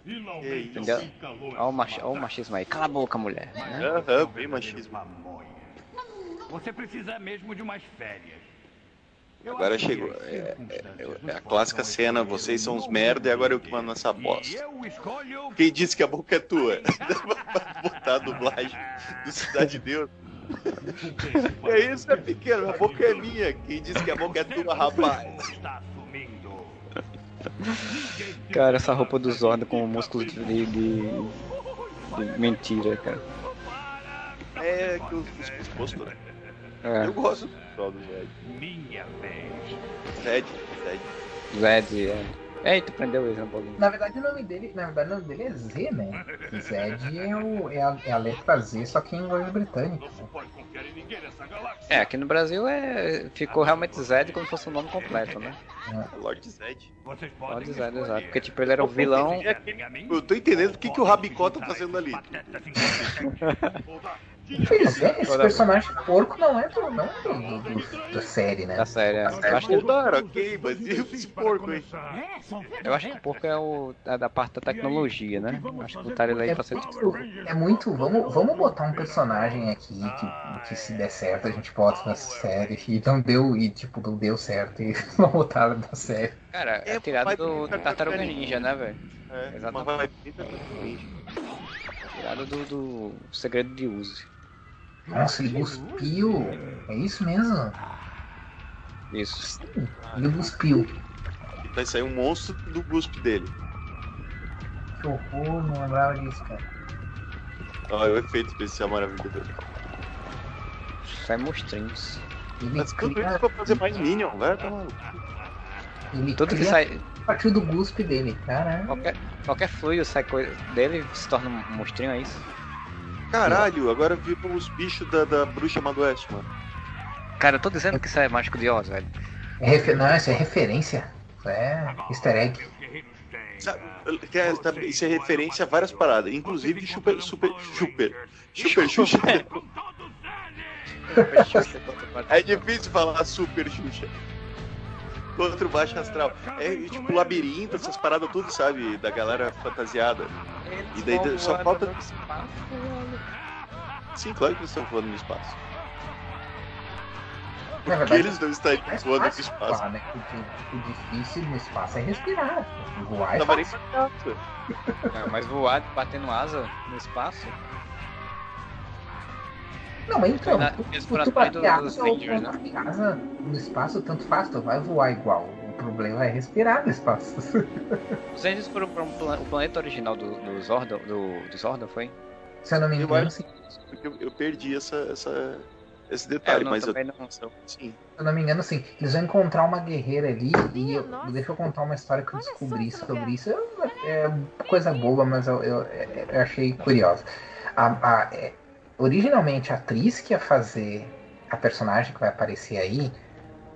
Finalmente Entendeu? olha o, machi- olha o machismo aí. Cala a boca, mulher. Né? Aham, bem machismo. Você precisa mesmo de umas férias. Agora chegou. É, é, é a clássica cena, vocês são os merda e agora eu que mando essa bosta. Quem disse que a boca é tua? Vai <laughs> botar a dublagem do Cidade de Deus. É isso, é pequeno, a boca é minha. Quem disse que a boca é tua, rapaz? Cara, essa roupa do Zorda com músculos de, de, de mentira, cara. É que os músculos postos, né? É. Eu gosto pessoal do Zed. Minha vez. Zed, Zed. Zed, é. Ei, tu prendeu ele na bolinha. Na verdade, o nome dele, na verdade, o nome dele é Z, né? Zed é, o, é, a, é a letra Z, só que em inglês britânico. É, aqui no Brasil é ficou realmente Zed como se fosse o nome completo, né? Lord Zed. Lord Zed, exato. Porque tipo, ele era o vilão. Eu tô entendendo o que, que o Rabicó tá fazendo ali. <laughs> Pois é, esse personagem porco não é do, não é do, do- do- da série, né? Da série. é. Eu acho que, Voltar, ok, mas e esse porco aí? eu acho que o porco é o é da parte da tecnologia, né? Acho que botaram ele aí É pra ser. muito, é muito. Vamos, vamos botar um personagem aqui que, que se der certo a gente bota na série. E não deu, e tipo, não deu certo. E <laughs> não botaram na série. Cara, é É, tirado do, do Tartaruga Ninja, né, velho? É, Exatamente. Tirado do, do Segredo de Uzi. Nossa, ele cuspiu. É isso mesmo? Isso. Ele cuspiu. Vai sair um monstro do guspe dele. Que horror, não lembrava disso, cara. Olha o efeito especial maravilhoso. Sai monstrinhos. Ele Mas tudo cria, isso pra fazer mais Minion, vai tomar. ele Tudo que sai. a partir do guspe dele, caralho. Qualquer, qualquer fluido sai coisa dele se torna um monstrinho, é isso? Caralho, agora viram os bichos da, da bruxa Madoeste, mano. Cara, eu tô dizendo que isso é mágico de Oz, velho. É refer... Não, isso é referência. Isso é easter egg. É- tá- Isso é referência a várias paradas, inclusive super, super, super, super Xuxa. <laughs> É difícil falar super Xuxa. Contra o baixo astral. É tipo labirinto, essas paradas tudo, sabe? Da galera fantasiada. E daí só falta- Sim, claro que eles estão voando no espaço. Na Porque verdade, eles não estão é voando no espaço. voar, né? O, di- o difícil no espaço é respirar. Voar é nem fácil. certo. É, mas voar batendo asa no espaço. Não, mas então, Na- tu, tu, tu atrás bater dos asa ou Rangers, né? bater asa no espaço, tanto faz, tu vai voar igual. O problema é respirar no espaço. <laughs> Os Rangers foram para um o planeta original do, do Zordon, do, do Zordon, foi? Se eu não me engano, sim. Porque eu, eu perdi essa, essa, esse É, detalhe, eu não, mas eu, não. sim. Se eu não me engano, sim. Eles vão encontrar uma guerreira ali e eu- deixa eu contar uma história que eu descobri sobre isso. É coisa boba, mas eu, eu- eu achei curiosa. A, a- é, originalmente, a atriz que ia fazer a personagem que vai aparecer aí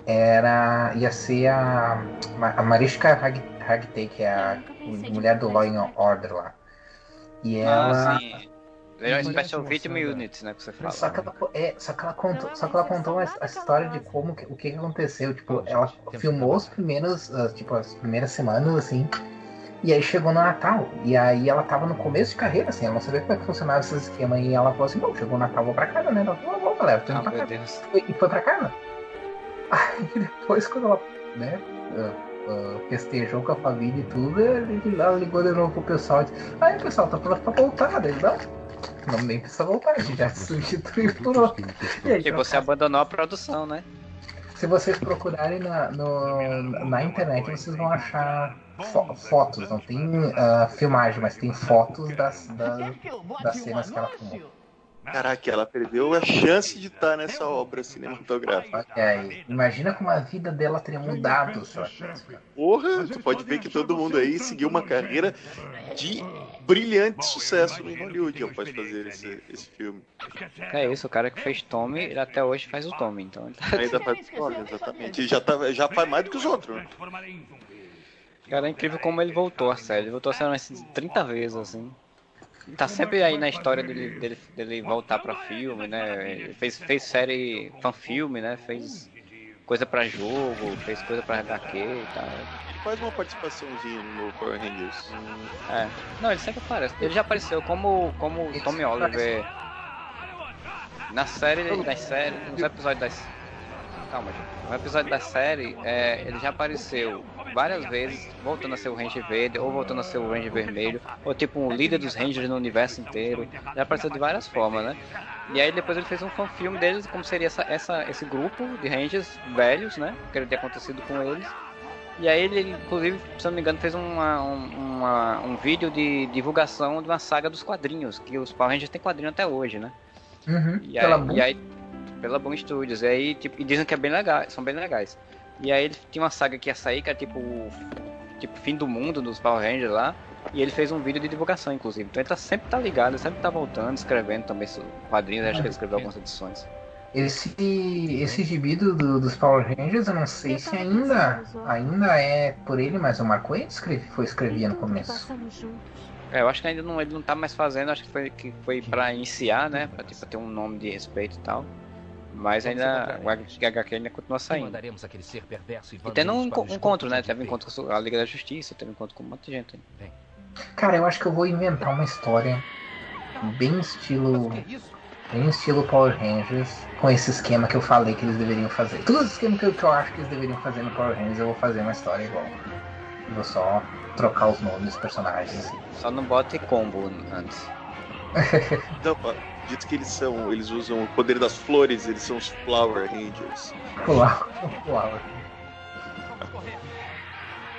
era ia ser a, a Mariska Hag- Hargitay, que é a mulher do Law and Order lá. E ela. Ah, sim. É E- Special Victim Units, né, que você fala. Só que ela, é, só que ela contou, só que ela contou a, a história de como que- o que, aconteceu. Tipo, ela filmou os primeiros, ah, tipo, as primeiras semanas, assim. E aí chegou no Natal. E aí ela tava no começo de carreira, assim, ela não sabia como é que funcionava esse esquema. E ela falou assim, bom, chegou o Natal, vou pra casa, né? Ela falou, vou, galera, tô indo Ah, pra meu casa. Deus. E foi pra casa. Aí <laughs> depois quando ela, né, ah, ah, festejou com a família e tudo, ele- ela ligou de novo pro pessoal e disse, aí pessoal, tá pronto pra voltar, daí não. Não nem precisa voltar, a gente já se <laughs> substituiu por outro. E aí, E você abandonou a produção, né? Se vocês procurarem na, no- na internet, vocês vão achar fo- fotos. Não tem ah, filmagem, mas tem fotos das, da- das cenas que ela filmou. Caraca, ela perdeu a chance de estar nessa obra cinematográfica. Olha aí, imagina como a vida dela teria mudado feito. Porra, tu pode ver que todo mundo aí seguiu uma carreira de brilhante sucesso em Hollywood após fazer esse, esse filme. É isso, o cara que fez Tommy, ele até hoje faz o Tommy, então ele tá... Ainda faz história, exatamente. Ele já, tá, já faz mais do que os outros, né? Cara, é incrível como ele voltou a série. Ele voltou a série umas 30 vezes, assim. Tá sempre aí na história dele, dele, dele voltar pra filme, né? Ele fez, fez série fan-filme, né? Fez coisa pra jogo, fez coisa pra HQ e tal. Ele faz uma participaçãozinha no Power Rangers. É. Não, ele sempre aparece. Ele já apareceu como, como Tommy Oliver na série, nas séries, nos episódios das. calma, gente. Um episódio da série, é, ele já apareceu várias vezes, voltando a ser o Ranger Verde, ou voltando a ser o Ranger Vermelho, ou tipo um líder dos Rangers no universo inteiro. Já apareceu de várias formas, né? E aí depois ele fez um fanfilme deles, como seria essa, essa, esse grupo de Rangers velhos, né? O que teria acontecido com eles. E aí ele, inclusive, se não me engano, fez uma, uma, um vídeo de divulgação de uma saga dos quadrinhos, que os Power Rangers têm quadrinho até hoje, né? Uhum, e, aí, e aí, pela Boom Studios, e aí, tipo, e dizem que é bem legal, são bem legais. E aí ele tinha uma saga que ia sair, que é tipo, tipo, fim do mundo dos Power Rangers lá, e ele fez um vídeo de divulgação, inclusive. Então ele tá, sempre tá ligado, sempre tá voltando, escrevendo também quadrinhos, acho que ele escreveu algumas edições. Esse, esse gibi do, do, dos Power Rangers, eu não sei se ainda, ainda é por ele, mas o Marco escreve, foi escrevia no começo. É, eu acho que ainda não, ele não tá mais fazendo, acho que foi, que foi pra iniciar, né? Pra tipo, ter um nome de respeito e tal. Mas ainda o HQ ainda continua saindo. E tendo um encontro, né? Teve encontro com a Liga da Justiça, teve encontro com um monte de gente. Cara, eu acho que eu vou inventar uma história bem estilo em estilo Power Rangers, com esse esquema que eu falei que eles deveriam fazer. Todos os esquemas que eu, que eu acho que eles deveriam fazer no Power Rangers, eu vou fazer uma história igual. Eu vou só trocar os nomes dos personagens. Só não bote combo antes. <laughs> não, dito que eles são, eles usam o poder das flores, eles são os Flower Rangers. Flower. Flower.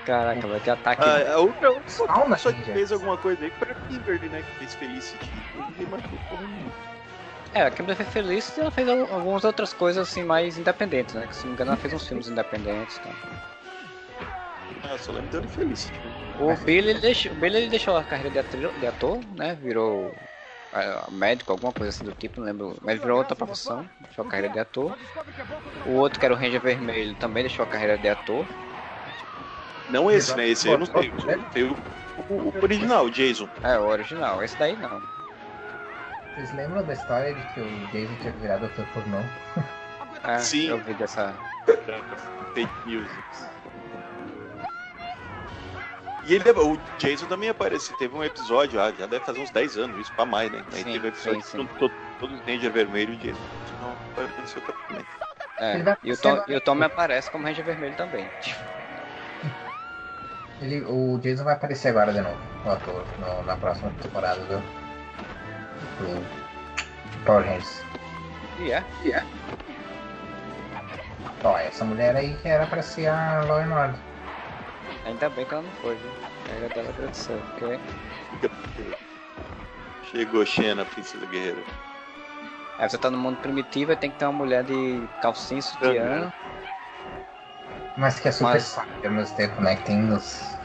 Caraca, vai ter ataque. Ah, a outra, a só que fez alguma coisa aí para Kimberly, né? Que fez Felicity. Ele porra é, a Kimberly foi feliz e ela fez algumas outras coisas assim mais independentes, né? Que se não me engano ela fez uns filmes independentes e tá? tal. Ah, só lembro dele feliz. O Billy, ele deixou, o Billy ele deixou a carreira de ator, de ator né? Virou médico, alguma coisa assim do tipo, não lembro. Mas virou outra profissão, deixou a carreira de ator. O outro, que era o Ranger Vermelho, também deixou a carreira de ator. Não esse, né? Esse eu não sei. Tem o, o, o original, o Jason. É, o original. Esse daí não. Vocês lembram da história de que o Jason tinha virado ator pornô? Ah, Sim. Eu vi dessa. Fake news. E ele, o Jason também apareceu, teve um episódio, ah, já deve fazer uns 10 anos, isso pra mais, né? Aí sim, teve um episódio sim, sim. todo, todo Ranger Vermelho e o Jason. Não apareceu também. É, e o, Tom, e o Tom aparece como Ranger Vermelho também. Ele, o Jason vai aparecer agora de novo, o ator, no, na próxima temporada, viu? do Power Rangers. Yeah, yeah. Ó, essa mulher aí que era pra ser a Law and Order. Ainda bem que ela não foi, viu? Era dela agradecer, porque... Chegou Xena, princesa guerreira. Aí você tá no mundo primitivo e tem que ter uma mulher de calcinha sutiã. Mas que é super Mas... sábio ao mesmo tempo, né? Que tem os,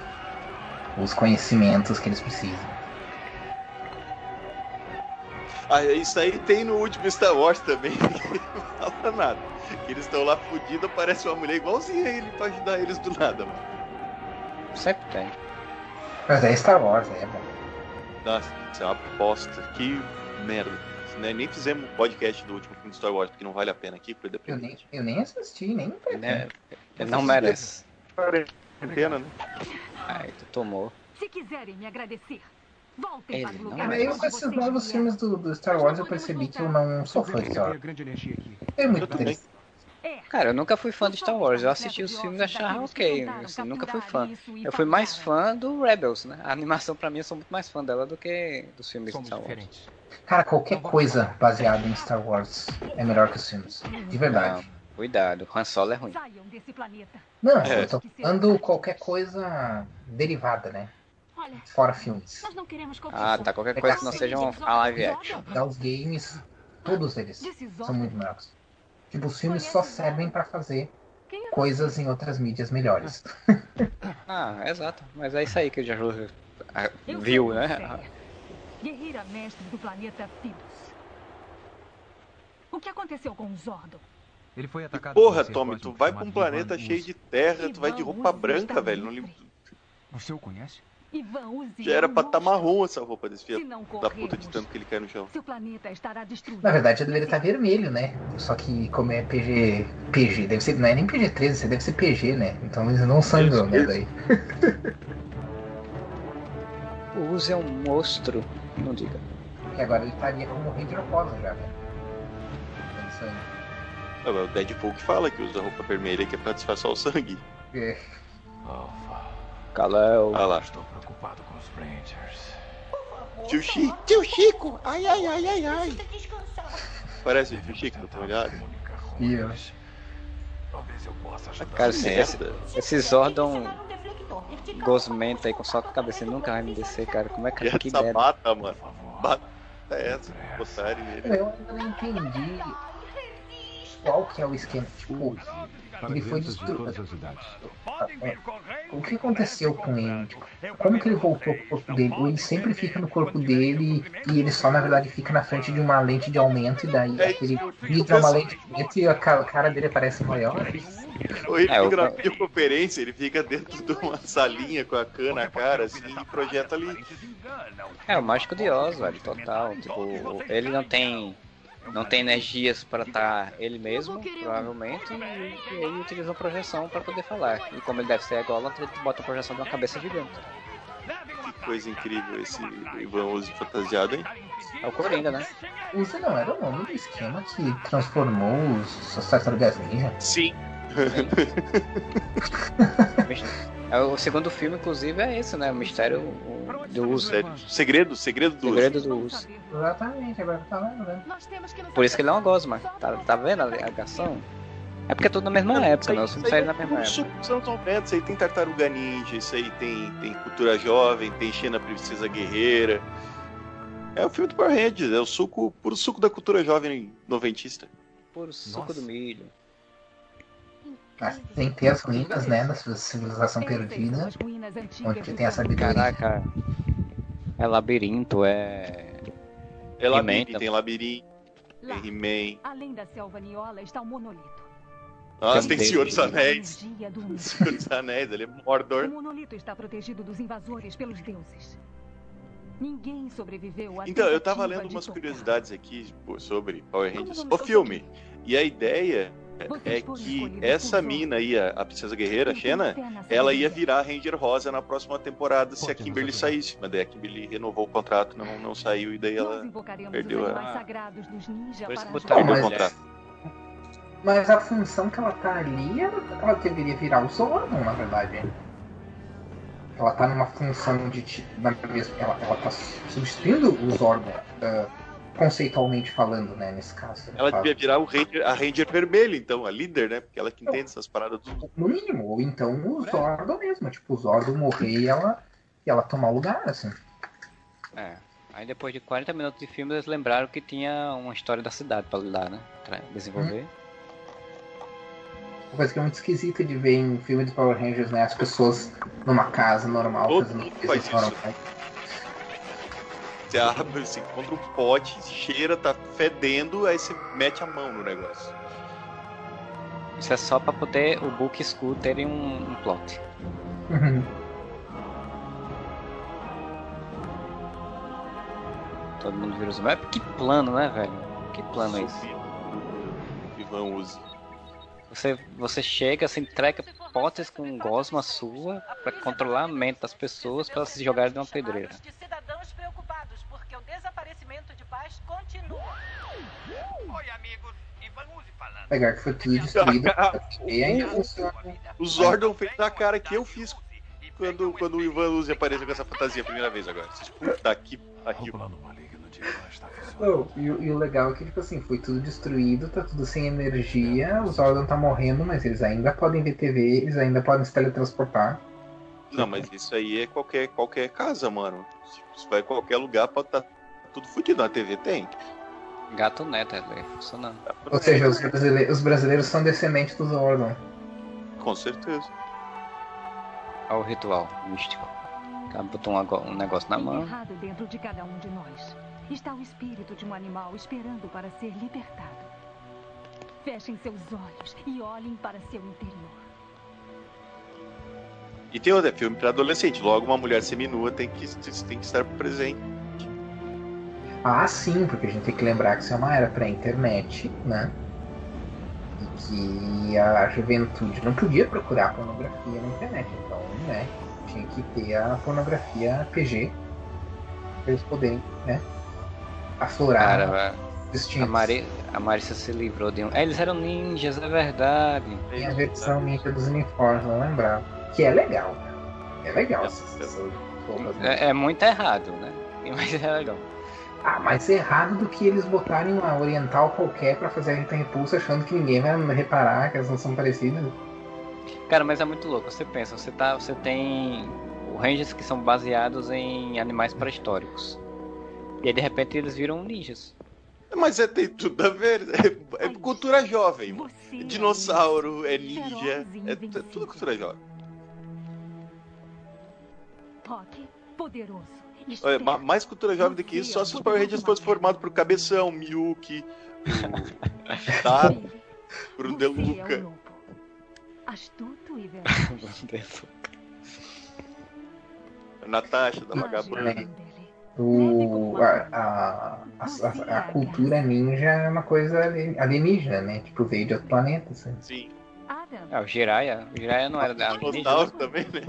os conhecimentos que eles precisam. Ah, isso aí tem no último Star Wars também, <laughs> não fala nada. Eles estão lá fudidos, aparece uma mulher igualzinha a ele pra ajudar eles do nada, mano. Sempre tem. Mas é Star Wars, é bom. Nossa, isso é uma bosta. Que merda. Né? Nem fizemos podcast do último filme de Star Wars, porque não vale a pena aqui, foi eu nem, eu nem assisti, nem né? Ele não merece. Pena, né? Ai, tu tomou. Se quiserem me agradecer, Voltem Ele para o lugar. Eu, com esses novos filmes do, do, Star Wars, eu percebi que eu não sou fã de Star Wars. É muito triste. Cara, eu nunca fui fã de Star Wars. Eu assisti os filmes e achava ok. Assim, nunca fui fã. Eu fui mais fã do Rebels, né? A animação pra mim eu sou muito mais fã dela do que dos filmes de Star Wars. Cara, qualquer coisa baseada em Star Wars é melhor que os filmes. De verdade. Não, cuidado, Han Solo é ruim. Não, é. eu tô falando qualquer coisa derivada, né? Fora filmes. Ah, tá. Qualquer coisa que não seja um live action. Dá os games, todos eles são muito melhores. Tipo, os filmes só servem para fazer é coisas em outras mídias melhores. <laughs> ah, exato. Mas é isso aí que o Jaru viu, né? Guerreira mestre do planeta Phibos. O que aconteceu com o Zordon? Ele foi atacado. Porra, Tommy, tu vai pra um planeta cheio de terra, tu vai de roupa branca, velho. Não... Você o conhece? Já era pra estar tá marrom essa roupa desse filho da puta de tanto que ele cai no chão. Na verdade, estar tá vermelho, né? Só que como é PG. PG, deve ser. Não é nem PG-13, deve ser PG, né? Então eles não sangram, né? Daí. O Uzi é um monstro, não diga. E agora ele estaria como de Roposa já, né? É o Deadpool que fala que usa roupa vermelha que é pra disfarçar o sangue. É. Alpha, Kal-El. Ah lá. estou preocupado com os Rangers. Tio Chico, tio Chico! Ai, ai, ai, ai, ai! Parece o tio Chico, tá ligado? E eu? Talvez eu possa ajudar. Cara, esse, merda. esse, Zordon gosmento aí com só com a cabeça nunca vai me descer, cara. Como é que, que essa mata, mano. Bata essa, botarem nele. Eu ainda não entendi qual que é o esquema. Tipo, ele foi destruído. O que aconteceu com ele? Como que ele voltou pro corpo dele? Ou ele sempre fica no corpo dele e ele só na verdade fica na frente de uma lente de aumento e daí É ele liga uma lente de aumento e a ca- cara dele parece maior? Ou ele É, fica o- na videoconferência, ele fica dentro de uma salinha com a cana na cara, assim, e projeta ali. É, o Mágico de Oz, velho, total. Tipo, ele não tem. Não tem energias para estar ele mesmo, provavelmente, e, e ele utiliza uma projeção para poder falar. E como ele deve ser ególatra, ele bota a projeção de uma cabeça gigante. Que coisa incrível esse Ivan Uzi fantasiado, hein? É o Coringa, né? Usa não era o nome do esquema que transformou os, as tartarugas ninja. Sim. É, o segundo filme, inclusive, é esse, né? O mistério o- do uso. Segredo, segredo do Segredo do uso. Exatamente, agora temos que nos Por isso que ele é uma gosma. Tá, tá vendo a ligação? É porque é tudo na mesma época, né? Os filmes saíram na mesma época. Isso são Tom Hanks, isso aí tem Tartaruga Ninja, isso aí tem, tem Cultura Jovem, tem Xena Princesa Guerreira. É o filme do Power Rangers, é o suco, puro suco da cultura jovem noventista. Puro suco Nossa. do milho. Tem que ter as ruínas, né, da civilização perdida, onde tem a sabedoria. Caraca. É labirinto, é. É labirinto, também. tem labirinto, Lá, tem He-Man. além da selva Niola, está o monolito. Nossa, tem Tem Senhor dos. Anéis. <laughs> Senhor dos Anéis, ele é O Mordor. monolito está protegido dos invasores pelos deuses. Ninguém sobreviveu à Então, eu tava lendo umas tocar. curiosidades aqui pô, sobre Power Rangers. O filme. E a ideia é que essa mina aí, a, a Princesa Guerreira, Xena, ela ia virar Ranger Rosa na próxima temporada se a Kimberly saísse. Mas daí a Kimberly renovou o contrato, não, não saiu, e daí ela perdeu os a- perdeu o mas- contrato. Mas a função que ela tá ali, ela, deveria virar o Zordon, na verdade. Ela tá numa função de. Na mesma, ela, ela tá substituindo o Zordon, ah, conceitualmente falando, né, nesse caso. Ela Tá? devia virar o Ranger, a Ranger vermelha, então, a líder, né? Porque ela que entende essas paradas do. No mínimo, ou então o Zordon mesmo. Tipo, o Zordon morrer e ela, e ela tomar o lugar, assim. É. Aí depois de 40 minutos de filme, eles lembraram que tinha uma história da cidade pra lidar, né? Pra desenvolver. Uma coisa que é muito esquisita de ver em filme de Power Rangers, né? As pessoas numa casa normal Todo fazendo coisas normais. Você abre, você encontra um pote, cheira, tá fedendo, aí você mete a mão no negócio. Isso é só pra poder o Book Skull terem um, um plot. Uhum. Todo mundo vira os Mas Que plano, né, velho? Que plano é esse? Ivan use. Você, você chega, você entrega potes com gosma sua pra controlar a mente das pessoas pra elas se jogarem de uma pedreira. de cidadãos preocupados porque o desaparecimento de paz continua. Oi, amigos. Ivan Uzi falando. Pegar que foi tudo destruído. <laughs> e ainda funciona. O Zordon fez a cara que eu fiz quando, quando o Ivan Uzi apareceu com essa fantasia a primeira vez agora. Está funcionando. Não, e, o- e o legal é que, tipo assim, foi tudo destruído, tá tudo sem energia, o Zordon tá morrendo, mas eles ainda podem ver TV, eles ainda podem se teletransportar. Não, mas isso aí é qualquer, qualquer casa, mano. Se vai em qualquer lugar, pode estar tudo fodido. Na TV tem. Gato neto, é funcionando. Ou seja, os brasileiros, os brasileiros são descendentes do Zordon. Com certeza. Olha o ritual místico. O cara botou um, um negócio na mão. Enterrado dentro de cada um de nós está o espírito de um animal esperando para ser libertado. Fechem seus olhos e olhem para seu interior. E tem outro é filme pra adolescente. Logo, uma mulher seminua tem que, tem que estar presente. Ah, sim, porque a gente tem que lembrar que isso é uma era pré-internet, né? E que a juventude não podia procurar pornografia na internet. Então, né, tinha que ter a pornografia PG pra eles poderem, né, aflorar Cara, a Maria, A Marissa se livrou de um. É, eles eram ninjas, é verdade. Tem a versão ninja dos uniformes, não lembrava. Que é legal. É legal. essas- essas roupas É, é muito errado, né? <laughs> Mas é legal. Ah, mais errado do que eles botarem uma oriental qualquer pra fazer a Rita Repulsa achando que ninguém vai reparar que elas não são parecidas. Cara, mas é muito louco. Você pensa, você tá. Você tem Rangers que são baseados em animais pré-históricos. E aí de repente eles viram ninjas. Mas é, tem tudo a ver. É, é cultura jovem. É dinossauro, é ninja. É, é tudo cultura jovem. Rock, poderoso. Ma- mais cultura jovem do que isso, só se os Power Rangers fossem formados por Cabeção, Miyuki, o Taro, por é Deluca. Astuto e <laughs> veloz. Natasha, da jovem dele. O, a, a, a, a cultura ninja é uma coisa alien- alienígena, né? Tipo, veio de outro planeta. Assim. Sim. Adam, É, o Jiraiya. O Jiraiya não era da Dinossauro também, né?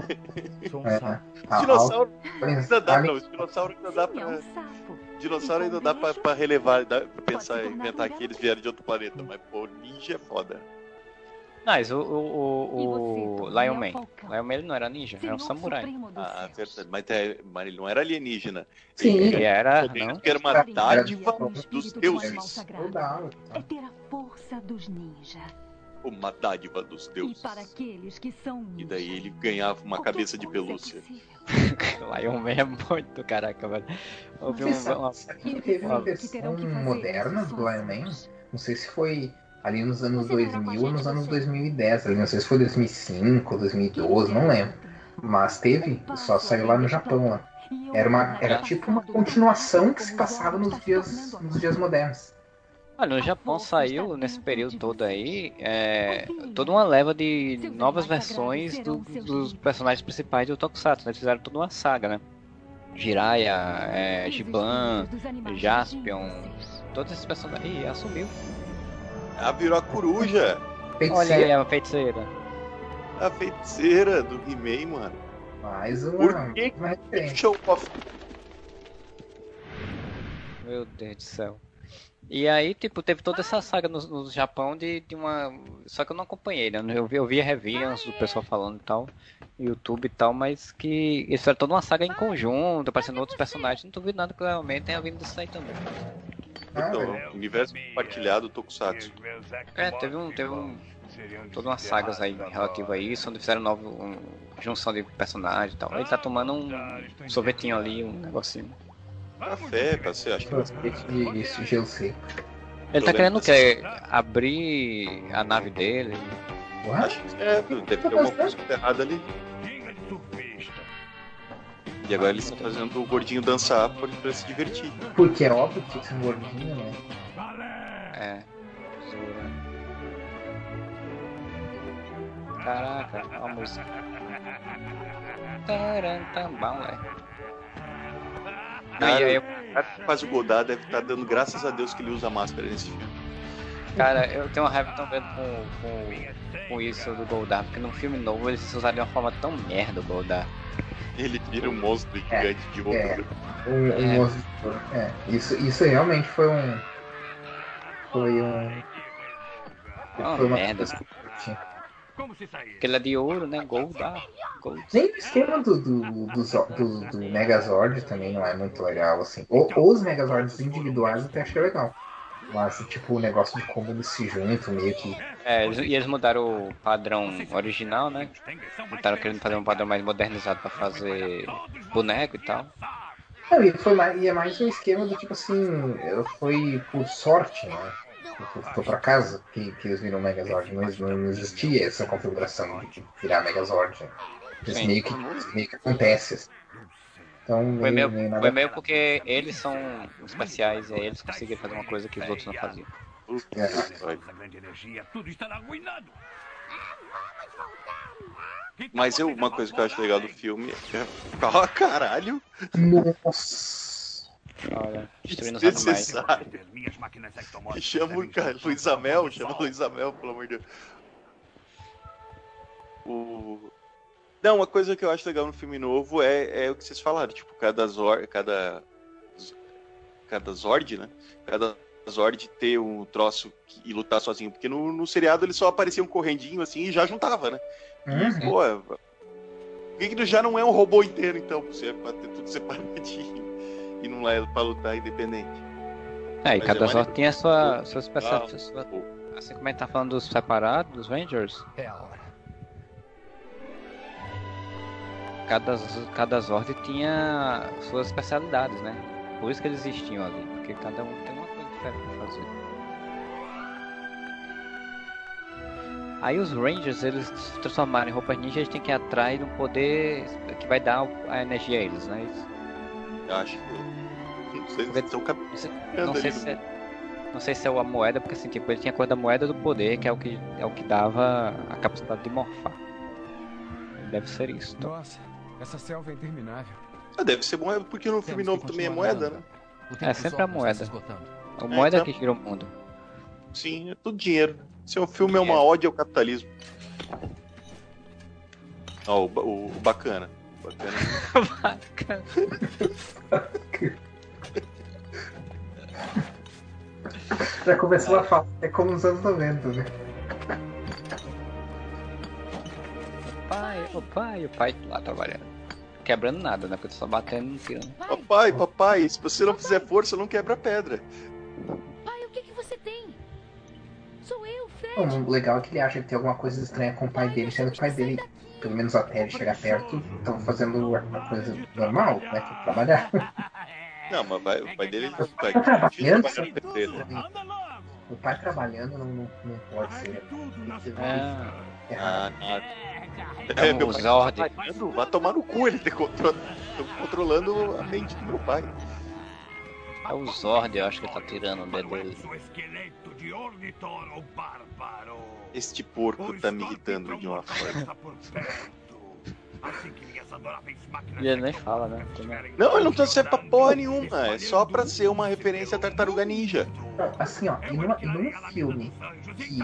É, a- Dinossauro ainda dá, não. Dinossauro ainda dá é pra. um sapo. Dinossauro ainda dá pra, pra relevar, dá pra pensar, inventar que eles vieram de outro planeta. Mas, pô, ninja é foda. Mas o, o, o, Lion Man. Lion Man ele não era ninja, era um Senhor samurai. Ah, verdade. Mas, é, mas ele não era alienígena. Sim, Ele era, não? que era uma dádiva dos um deuses. Legal, É ter a força dos ninjas. Uma dádiva dos E deuses. para aqueles que são. E daí ele ganhava uma cabeça de é pelúcia. possível. <laughs> Lion Man é muito caraca, velho. Houve um, uma, sabe que teve uma versão moderna do Lion Man? Não sei se foi ali nos anos Você vai com a 2000 ou nos anos você. 2010. Ali, não sei se foi 2005, 2012, não lembro. Mas teve, só saiu lá no Japão. Lá. Era, uma, era tipo uma continuação que se passava nos dias, nos dias modernos. Olha, no Japão saiu nesse período todo aí é, toda uma leva de novas versões do- dos personagens principais do Tokusatsu. né? Eles fizeram toda uma saga, né? Jiraiya, é, Giban, Jaspion, todos esses personagens. Ih, ela sumiu. Ah, virou a coruja. Olha aí, a feiticeira. A feiticeira do He-Man, mano. mais uma, Por que referência. Show off. Meu Deus do céu. E aí, tipo, teve toda essa saga no, no Japão de, de uma. Só que eu não acompanhei, né? Eu vi, eu vi reviews do pessoal falando e tal, no YouTube e tal, mas que isso era toda uma saga em conjunto, aparecendo outros personagens. Não duvido nada que realmente tenha vindo disso aí também. Ah, Então, velho. universo compartilhado Tokusatsu. É, teve um. Teve um. Todas umas sagas aí relativas a isso, onde fizeram novo. Um, junção de personagens e tal. Ele tá tomando um sorvetinho ali, um negocinho. Café, passei, acho que Sorvete de de gelo seco. Ele tá querendo quê? Abrir a nave dele. What? Acho que é, deve ter alguma coisa errada ali. E agora eles estão fazendo o gordinho dançar pra pra se divertir. Porque é óbvio que tinha que ser um gordinho, né? É. Caraca, olha a música. Tarantambão, é. Aí, eu- O cara que faz o Godard deve estar dando graças a Deus que ele usa máscara nesse filme. cara, eu tenho uma raiva tão vendo com, com, com isso do Goldar, porque no filme novo eles usaram de uma forma tão merda o Goldar. Ele vira um monstro gigante de É. ouro. Um, um É. monstro. É, isso, isso realmente foi um. Foi um. É uma Foi uma merda. coisa que- Como se sair? Porque ele é de ouro, né? Goldar. Gold. Nem o esquema do, do, do, do, do Megazord também não é muito legal, assim. O- os Megazords individuais até achei legal. Mas, tipo, o negócio de como eles se juntam, meio que. É, e eles mudaram o padrão original, né? Estavam querendo fazer um padrão mais modernizado pra fazer boneco e tal. Não, e, foi mais, e é mais um esquema do tipo assim. Foi por sorte, né? Foi- pra casa que, que eles viram Megazord. Não, não existia essa configuração de virar Megazord. né? Isso Sim. meio que, meio que acontece. assim. Então, Foi meio, nada- foi meio porque eles são especiais e aí eles conseguiram fazer uma coisa que os outros não faziam. É. Mas eu, uma coisa que eu acho legal do filme é. <laughs> Ah, caralho! Nossa! Olha, destruindo os animais. Chama o cara, Luiz Amel, chama Luiz Amel, pelo amor de Deus. O... Não, uma coisa que eu acho legal no filme novo é, é o que vocês falaram, tipo, cada Zord, cada cada Zord, né? Cada Megazord ter um troço que- e lutar sozinho. Porque no, no seriado eles só apareciam correndinho assim e já juntava, né? Uhum. Pô, é- por que, que já não é um robô inteiro, então? Pra você pra ter tudo separadinho e não é pra lutar independente. É, e Mas cada é Zord tinha sua, Pô, suas ah, percepções. sua-. Assim como a gente tá falando dos separados, dos Rangers, É a hora. cada, cada Zord tinha suas especialidades, né? Por isso que eles existiam ali, porque cada um tem uma coisa diferente pra fazer. Aí os Rangers, eles se transformaram em roupas ninja, eles têm que ir atrás de um poder que vai dar a energia a eles, né? Eu acho que. Não sei se estão cap- Não sei, ali se é, não sei se é a moeda, porque assim, tipo, ele tinha a coisa da moeda do poder, que é o que, é o que dava a capacidade de morfar. Deve ser isso. Então. Nossa, essa selva é interminável. Ah, deve ser moeda, porque no filme novo também é moeda, né? É sempre a moeda. A É, moeda então. que gira o mundo. Sim, é tudo dinheiro. Se o filme é uma ode ao capitalismo. Ó, o, ba- o, o bacana. Bacana. <laughs> Já começou a falar, é como nos anos 90, né? Pai, o pai, o pai lá trabalhando. Quebrando nada, né? Porque só batendo no tirando. Papai, papai, se você não fizer força, não quebra a pedra. Pai, o que, que você tem? Sou eu, Fred. Bom, o legal é que ele acha que tem alguma coisa estranha com o pai dele, sendo que o pai dele, pelo menos até ele chegar perto, estão fazendo uma coisa normal, né? Que é trabalhar. Não, mas vai- o pai dele <laughs> não vai. Tá trabalhando, O pai trabalhando não, não, não pode ser. É. Ah, nada. Então, É, meu pai Zord. tá trabalhando, vai tomar no cu, ele contro- tô controlando a mente do meu pai. É o Zord, eu acho que ele tá tirando o dedo dele. esqueleto de Ornitor, o bárbaro. Este porco tá me irritando de uma <laughs> forma. E ele nem fala, né? Não, ele não tá sendo pra porra nenhuma. É só pra ser uma referência à tartaruga ninja. Não, assim, ó, e numa, e num filme que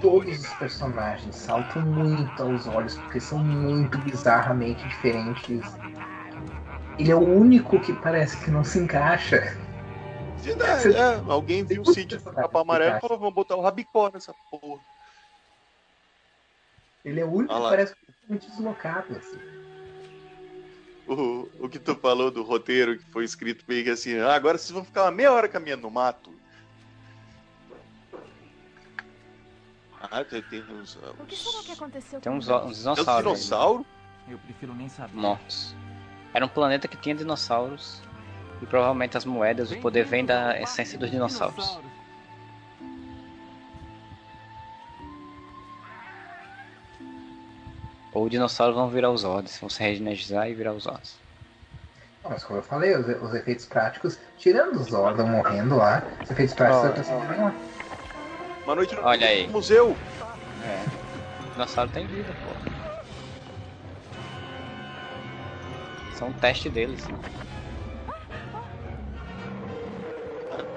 todos os personagens saltam muito aos olhos porque são muito bizarramente diferentes. Ele é o único que parece que não se encaixa. Verdade, é, alguém viu o sítio do Capão Amarelo e falou: vamos botar o rabicó nessa porra. Ele é o único que lá. parece completamente deslocado. Assim. O, o que tu falou do roteiro que foi escrito meio que assim: ah, agora vocês vão ficar uma meia hora caminhando no mato. Ah, tem, tem uns. O que será que aconteceu Tem com uns, eles? uns É um dinossauros. aí, dinossauro? Eu prefiro nem saber. mortos. Era um planeta que tinha dinossauros. E provavelmente as moedas, o poder vem da essência dos dinossauros. Ou os dinossauros vão virar os Zords, vão se regenerizar e virar os. Não, Mas como eu falei, os, os efeitos práticos, tirando os Zordon morrendo lá, os efeitos práticos eu pensei, ah, Uma noite no Olha aí. museu. É. O dinossauro tem vida, pô. Isso é um teste deles. né?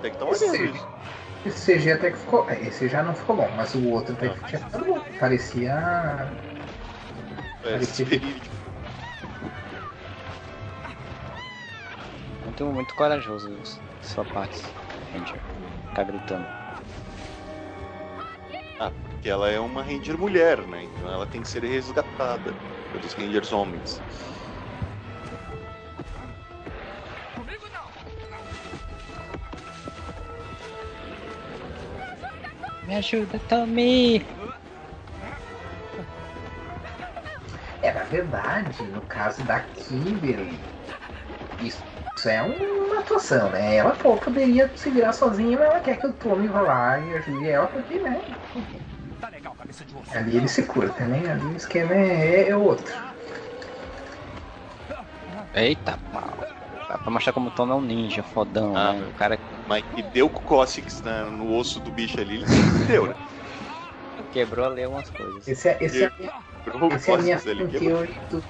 Tem que estar esse, isso. esse CG até que ficou. Esse já não ficou bom, mas o outro até que tinha ficado bom. Parecia. É, verídico. Muito, muito corajoso isso, sua parte, Ranger. Ficar gritando. Ah, porque ela é uma Ranger mulher, né? Então ela tem que ser resgatada pelos Rangers homens. Me ajuda, Tommy! É, na verdade, no caso da Kimberly, isso, isso é uma atuação, né? Ela pô, poderia se virar sozinha, mas ela quer que o Tommy vá lá e ajude ela, porque, né? Ali ele se cura também, ali o esquema é, é outro. Eita, mal. Dá pra mostrar como o Tom é um ninja fodão, Ah, né? O cara Mas que deu com o Cossix na- no osso do bicho ali, ele se deu, né? quebrou ali algumas coisas. Esse é, esse é, essa é a minha quebrou. theory do,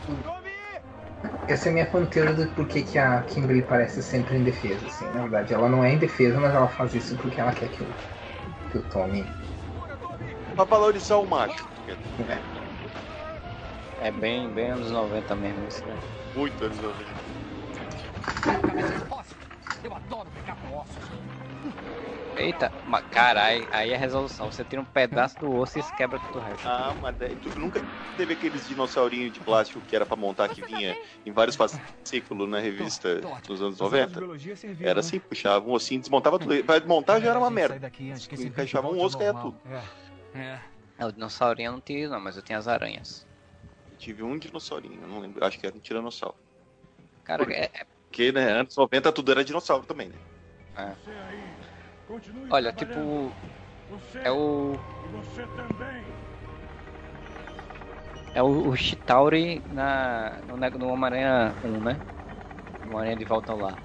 Essa é a minha fan theory do porquê que a Kimberly parece sempre indefesa, assim. Na verdade, ela não é indefesa, mas ela faz isso porque ela quer que o, que o Tommy... Pra valorizar o macho. É bem, bem anos 90 mesmo isso. né? Muito anos 90. Eu adoro pegar com ossos. Eita, caralho, aí é a resolução. Você tira um pedaço do osso e quebra tudo o resto. Ah, mas tu nunca teve aqueles dinossaurinhos de plástico que era pra montar que vinha em vários fascículos na revista dos anos 90? Era assim, puxava um ossinho, desmontava tudo. Pra desmontar já era uma merda. Encaixava um osso, caía tudo. É. É, o dinossaurinho eu não tive, não, mas eu tenho as aranhas. Eu tive um dinossaurinho, eu não lembro, acho que era um tiranossauro. Cara, é, é- Porque, né, anos 90 tudo era dinossauro também, né? é. Continue Olha, tipo. Você É o. você também. É o, o Chitauri na, no, no Homem-Aranha 1, né? No Homem-Aranha de volta ao lar.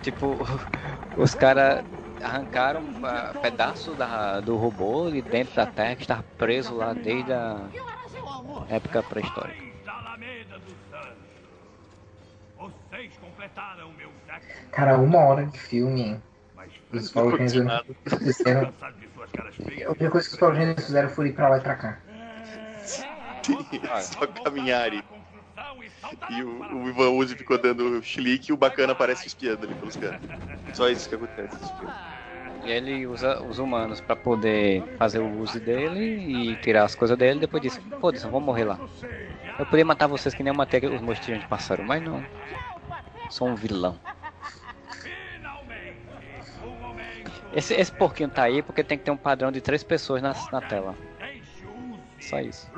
Tipo, <laughs> os caras arrancaram ah, pedaço da, do robô de dentro da Terra que estava preso lá desde a época pré-histórica. Cara, uma hora de filme, Os Power Rangers fizeram. A única coisa que os Power Rangers fizeram foi ir pra lá e pra cá. <laughs> Só caminharem. E o, o Ivan Uzi ficou dando chilique e o bacana aparece espiando ali pelos cantos. Só isso que acontece nesse filme. E ele usa os humanos pra poder fazer o uso dele e tirar as coisas dele. Depois disso, foda-se, eu vou morrer lá. Eu poderia matar vocês que nem eu matei os mostinhos de pássaro, mas não. Sou um vilão. Esse, esse porquinho tá aí porque tem que ter um padrão de três pessoas na, na tela. Só isso.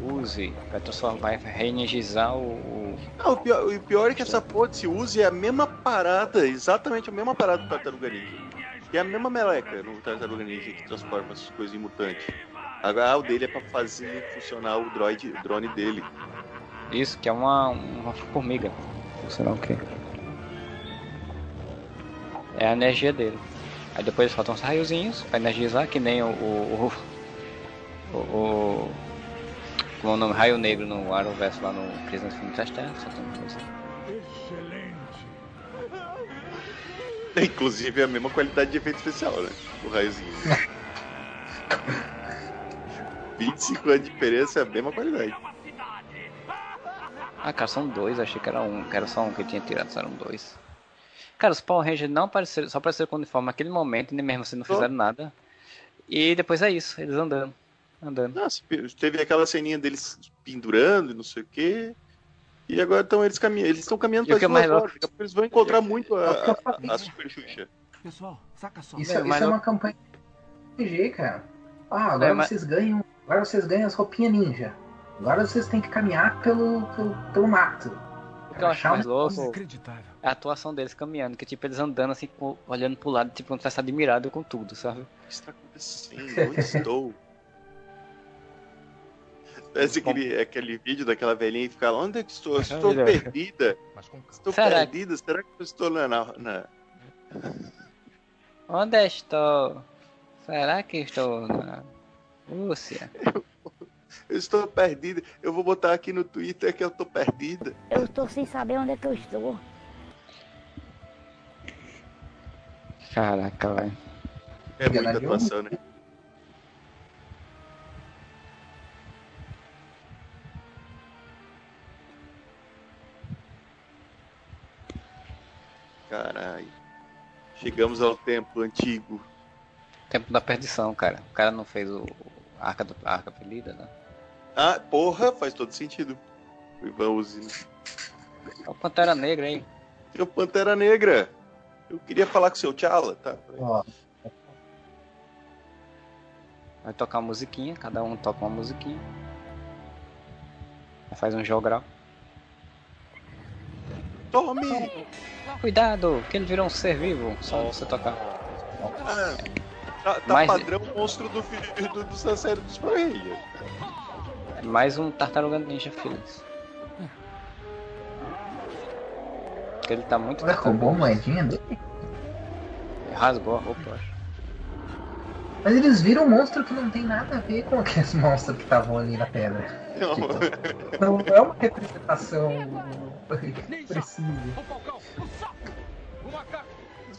Use, vai transformar, reenergizar o, Não, o pior, o pior é que essa porra desse Uzi é a mesma parada, exatamente a mesma parada do Tartaruga Ninja. E é a mesma meleca no Tartaruga Ninja que transforma as coisas em mutante. Agora o dele é pra fazer funcionar o droid, o drone dele. Isso, que é uma, uma formiga. Sei lá o que. É a energia dele. Aí depois faltam uns raiozinhos pra energizar, que nem o. o, o, o, como é o nome? Raio Negro no Arrowverse lá no Crise no Filme das Terras. Só tem uma coisa. Excelente. Inclusive é a mesma qualidade de efeito especial, né? O raiozinho. <laughs> 25 anos de diferença é a mesma qualidade. Ah, cara, são dois, achei que era um, que era só um que tinha tirado, só eram dois. Cara, os Power Rangers não apareceram, só apareceram com o uniforme naquele momento, e nem mesmo assim não fizeram nada. E depois é isso, eles andando. Andando. Nossa, teve aquela ceninha deles pendurando e não sei o quê. E agora estão eles caminhando. Eles estão caminhando é mais horas. Eles vão encontrar muito a, É a, a Super Xuxa. Pessoal, saca só. Isso, É, isso é uma campanha de RPG, cara. Ah, agora É, mas- vocês ganham. Agora vocês ganham as roupinhas ninja. Agora vocês têm que caminhar pelo, pelo, pelo mato. O que eu acho mais louco Inacreditável. é a atuação deles caminhando, que tipo, eles andando assim, olhando pro lado, tipo, como se estivesse admirado com tudo, sabe? O que está acontecendo? Onde estou? <laughs> Parece aquele, aquele vídeo daquela velhinha que fica lá, onde é que estou? Estou perdida. Estou Será que- perdida. Será que eu estou na, na, na- Onde estou? Será que estou na Rússia? Eu estou perdida. Eu vou botar aqui no Twitter que eu estou perdida. Eu estou sem saber onde é que eu estou. Caraca, velho. É muita atuação, né? Caralho. Chegamos ao tempo antigo. Tempo da perdição, cara. O cara não fez o Arca, do, Arca Perdida, né? Ah, porra, faz todo sentido. O Ivan Uzi. É o Pantera Negra aí. Tem o Pantera Negra. Eu queria falar com o seu T'Challa, tá? Ó, Vai tocar uma musiquinha, cada um toca uma musiquinha. Faz um jogral. Tome! Cuidado, que ele virou um ser vivo, só você tocar. Ah, tá tá Mas- padrão monstro do filho do, do, série dos Power. Mais um Tartaruga Ninja Feliz. Ele tá muito Ué, roubou a moedinha dele? Rasgou a roupa, eu acho. Mas eles viram um monstro que não tem nada a ver com aqueles <laughs> monstros que estavam ali na pedra. Não, Não é uma representação precisa.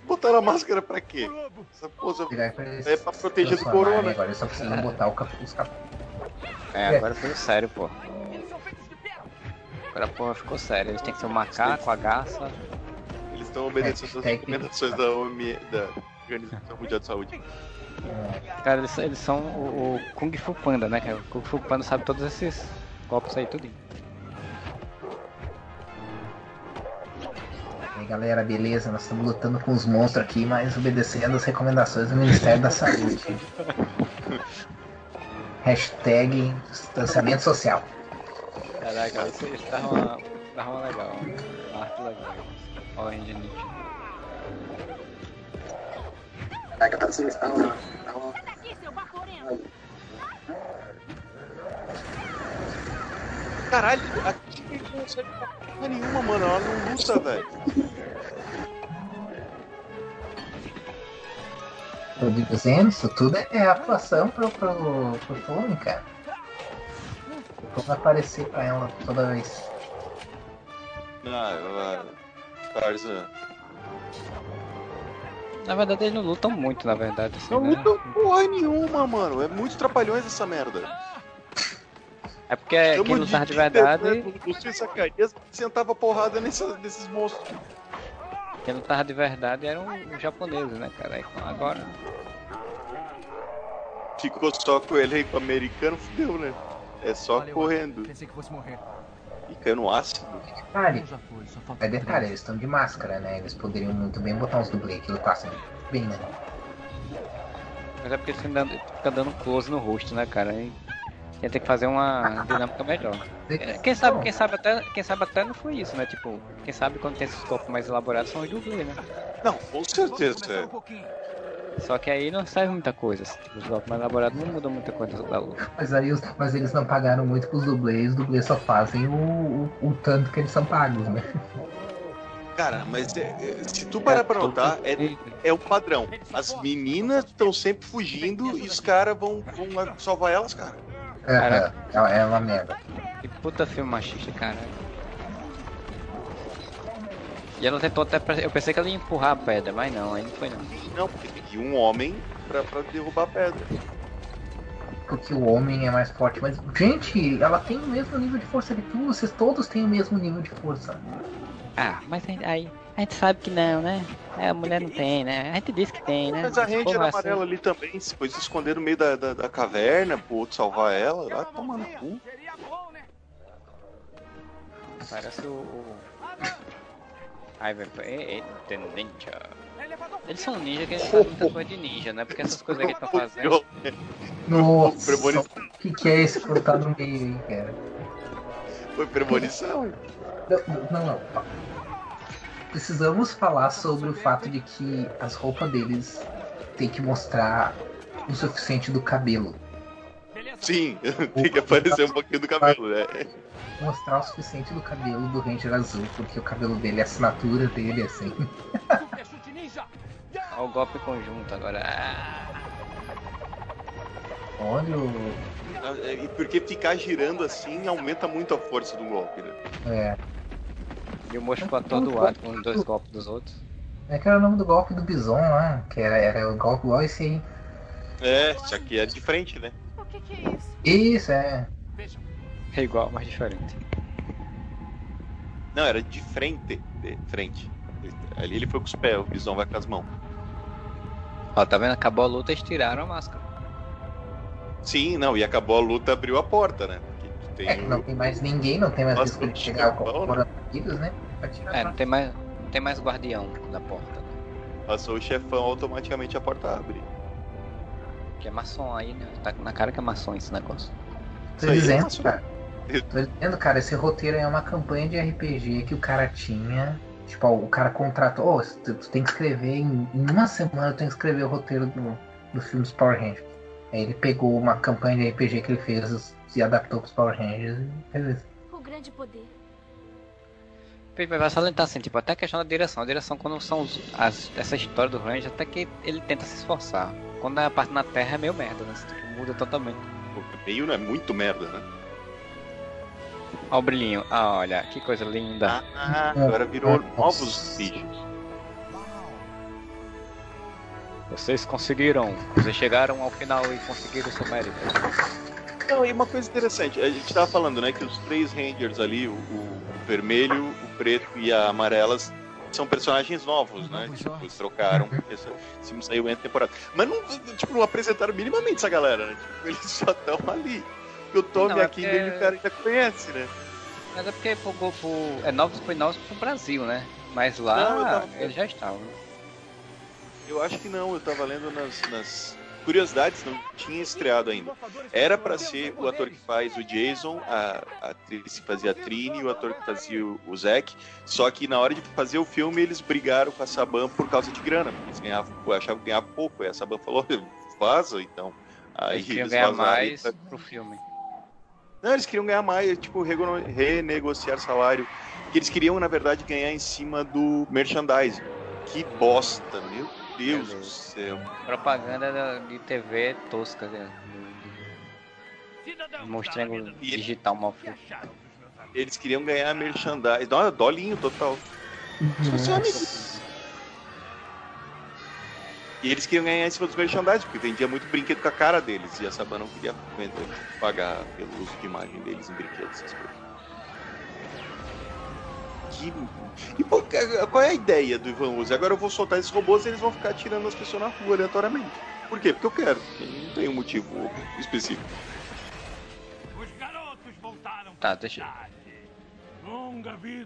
Botaram a máscara pra quê? Essa porra é pra proteger do corona. Agora eles só precisam botar o cap- os capuz. É, agora foi sério, pô. Agora porra ficou séria. Eles têm que ser o macaco, a garça. Eles estão obedecendo as recomendações da OMS, da Organização Mundial de Saúde. Cara, eles, eles são o, o Kung Fu Panda, né? O Kung Fu Panda sabe todos esses golpes aí, tudinho. Galera, beleza? Nós estamos lutando com os monstros aqui, mas obedecendo as recomendações do Ministério da Saúde. <laughs> Hashtag distanciamento social. Caraca, isso, isso dá uma, dá uma legal. Uma arte legal. Orange Ninja. Aqui, seu baforento. Caralho, a Tigre não consegue porra nenhuma, mano. Ela não luta, velho. Tô dizendo, isso tudo é atuação pro, pro, pro filme, cara. Como vai aparecer pra ela toda vez. Ah. Tarzan. Na verdade, eles não lutam muito, na verdade. Assim, Não né? luta porra nenhuma, mano. É muito trapalhões essa merda. É porque quem Chama lutava de Tigre, verdade. né? Você sacaria, sentava porrada nesses monstros. Quem lutava de verdade eram os japoneses, né, cara? Aí, agora. Ficou só com ele aí com o americano, fudeu, né? É só correndo. Pensei que fosse morrer. E caiu no ácido. Detalhe, é detalhe, eles estão de máscara, né? Eles poderiam muito bem botar uns dublês que lutassem bem, né? Mas é porque eles ficam dando, fica dando close no rosto, né, cara? Aí ia ter que fazer uma dinâmica melhor. Quem sabe, quem sabe até, quem sabe até não foi isso, né? Tipo, quem sabe quando tem esses corpos mais elaborados são os dublês, né? Não, com certeza. Um É. Só que aí não sai muita coisa. Tipo, os golpes mais elaborados não mudam muita coisa da luta. Mas aí os- mas eles não pagaram muito pros dublês, os dublês só fazem o, o, o tanto que eles são pagos, né? Cara, mas é- é- se tu parar pra notar, é, é o padrão. As meninas estão sempre fugindo e os caras vão, vão salvar elas, cara. Aham, é uma merda. Que puta filme machista, cara. E ela tentou até. Eu pensei que ela ia empurrar a pedra, mas não, aí não foi não. Não, porque tem que ir um homem pra, pra derrubar a pedra. Porque o homem é mais forte. Mas, gente, ela tem o mesmo nível de força que tu. Vocês todos têm o mesmo nível de força. Ah, mas aí- aí a gente sabe que não, né? É, a mulher não tem, né? A gente disse que tem, né? Mas a Ranger povo é assim. amarela ali também, se foi se esconder no meio da, da, da caverna pro outro salvar ela, vai tomar no cu. Seria bom, né? Parece o. o... <coughs> Ai, velho, é, é, ninja. Eles são ninja que eles fazem muita coisa de ninja, né? Porque essas coisas que eles estão fazendo. Nossa, o que, que é esse cortar no meio aí, cara? Foi premonição. Não, não, não. Precisamos falar sobre o fato de que as roupas deles têm que mostrar o suficiente do cabelo. Sim, <laughs> tem que aparecer um pouquinho do cabelo, né? <laughs> Mostrar o suficiente do cabelo do Ranger Azul, porque o cabelo dele, a assinatura dele, assim. Super chute ninja. Olha o golpe conjunto agora. Ah, Olha o. E porque ficar girando assim aumenta muito a força do golpe, né? É. E o moço ficou atordoado com os dois golpes dos outros. É que era o nome do golpe do Bison lá, que era, era o golpe igual esse aí. É, só que é de frente, né? O que, que é isso? Isso, é. Vejam, É igual, mas diferente. Não, era de frente. De frente. Ali ele foi com os pés, o Bison vai com as mãos. Ó, tá vendo? Acabou a luta, eles tiraram a máscara. Sim, não, e acabou a luta, abriu a porta, né? Tu É que tem não o... tem mais ninguém, não tem mais risco de que chegar com o coronavírus, né? Tirar É, não tem mais, não tem mais guardião da porta. né? Passou o chefão, automaticamente a porta abre. Que é maçom aí, né? Tá na cara que é maçom esse negócio. Tô Isso é dizendo, fácil. cara. Tô dizendo, cara, esse roteiro é uma campanha de RPG que o cara tinha. Tipo, ó, o cara contratou. Ô, tu, tu tem que escrever em, em uma semana, tu tem que escrever o roteiro do, do filme dos Power Rangers. Aí ele pegou uma campanha de RPG que ele fez e adaptou pros Power Rangers e fez isso. O grande poder. Vai salientar assim, tipo, até a questão da direção. A direção, quando são os, as, essa história do Ranger, até que ele tenta se esforçar. Quando é a parte na Terra é meio merda, né? Tipo, muda totalmente. Pô, meio não é muito merda, né? Olha o brilhinho. Ah, olha, que coisa linda. Ah, agora virou novos bichos. Vocês conseguiram. Vocês chegaram ao final e conseguiram o seu mérito. Não, e uma coisa interessante, a gente tava falando, né, que os três Rangers ali, o, o vermelho, o preto e a amarelas, são personagens novos, né? Tipo, eles trocaram, filme saiu entre temporada. Mas não, tipo, não apresentaram minimamente essa galera, né? Tipo, eles só estão ali. E o Tommy Não, é aqui porque- ele o cara ainda conhece, né? Mas é porque pro, pro, pro- é novos, foi novos pro Brasil, né? Mas lá Não, eu tava- ele já estava. Eu acho que não, eu tava lendo nas, nas curiosidades, não tinha estreado ainda. Era pra ser o ator que faz o Jason, a, a atriz que fazia a Trini o ator que fazia o, o Zack. Só que na hora de fazer o filme eles brigaram com a Saban por causa de grana. porque Eles ganhavam, achavam que ganhava pouco. E a Saban falou, vaza então. Aí Eles queriam eles ganhar mais pro filme. Não, eles queriam ganhar mais, tipo, renegociar salário. Que eles queriam, na verdade, ganhar em cima do merchandising. Que bosta, meu Deus do céu. Propaganda da- de TV tosca, né? Mostrando digital mal feito. Eles queriam ganhar merchandising. Dó- Dolinho total. E eles queriam ganhar em cima dos merchandising, porque vendia muito brinquedo com a cara deles. E a Saban não queria pagar pelo uso de imagem deles em brinquedos, essas coisas. Que... E pô, qual é a ideia do Ivan Uzi? Agora eu vou soltar esses robôs e eles vão ficar tirando as pessoas na rua aleatoriamente. Por quê? Porque eu quero. Não tem um motivo específico. Os garotos voltaram Tá, deixa-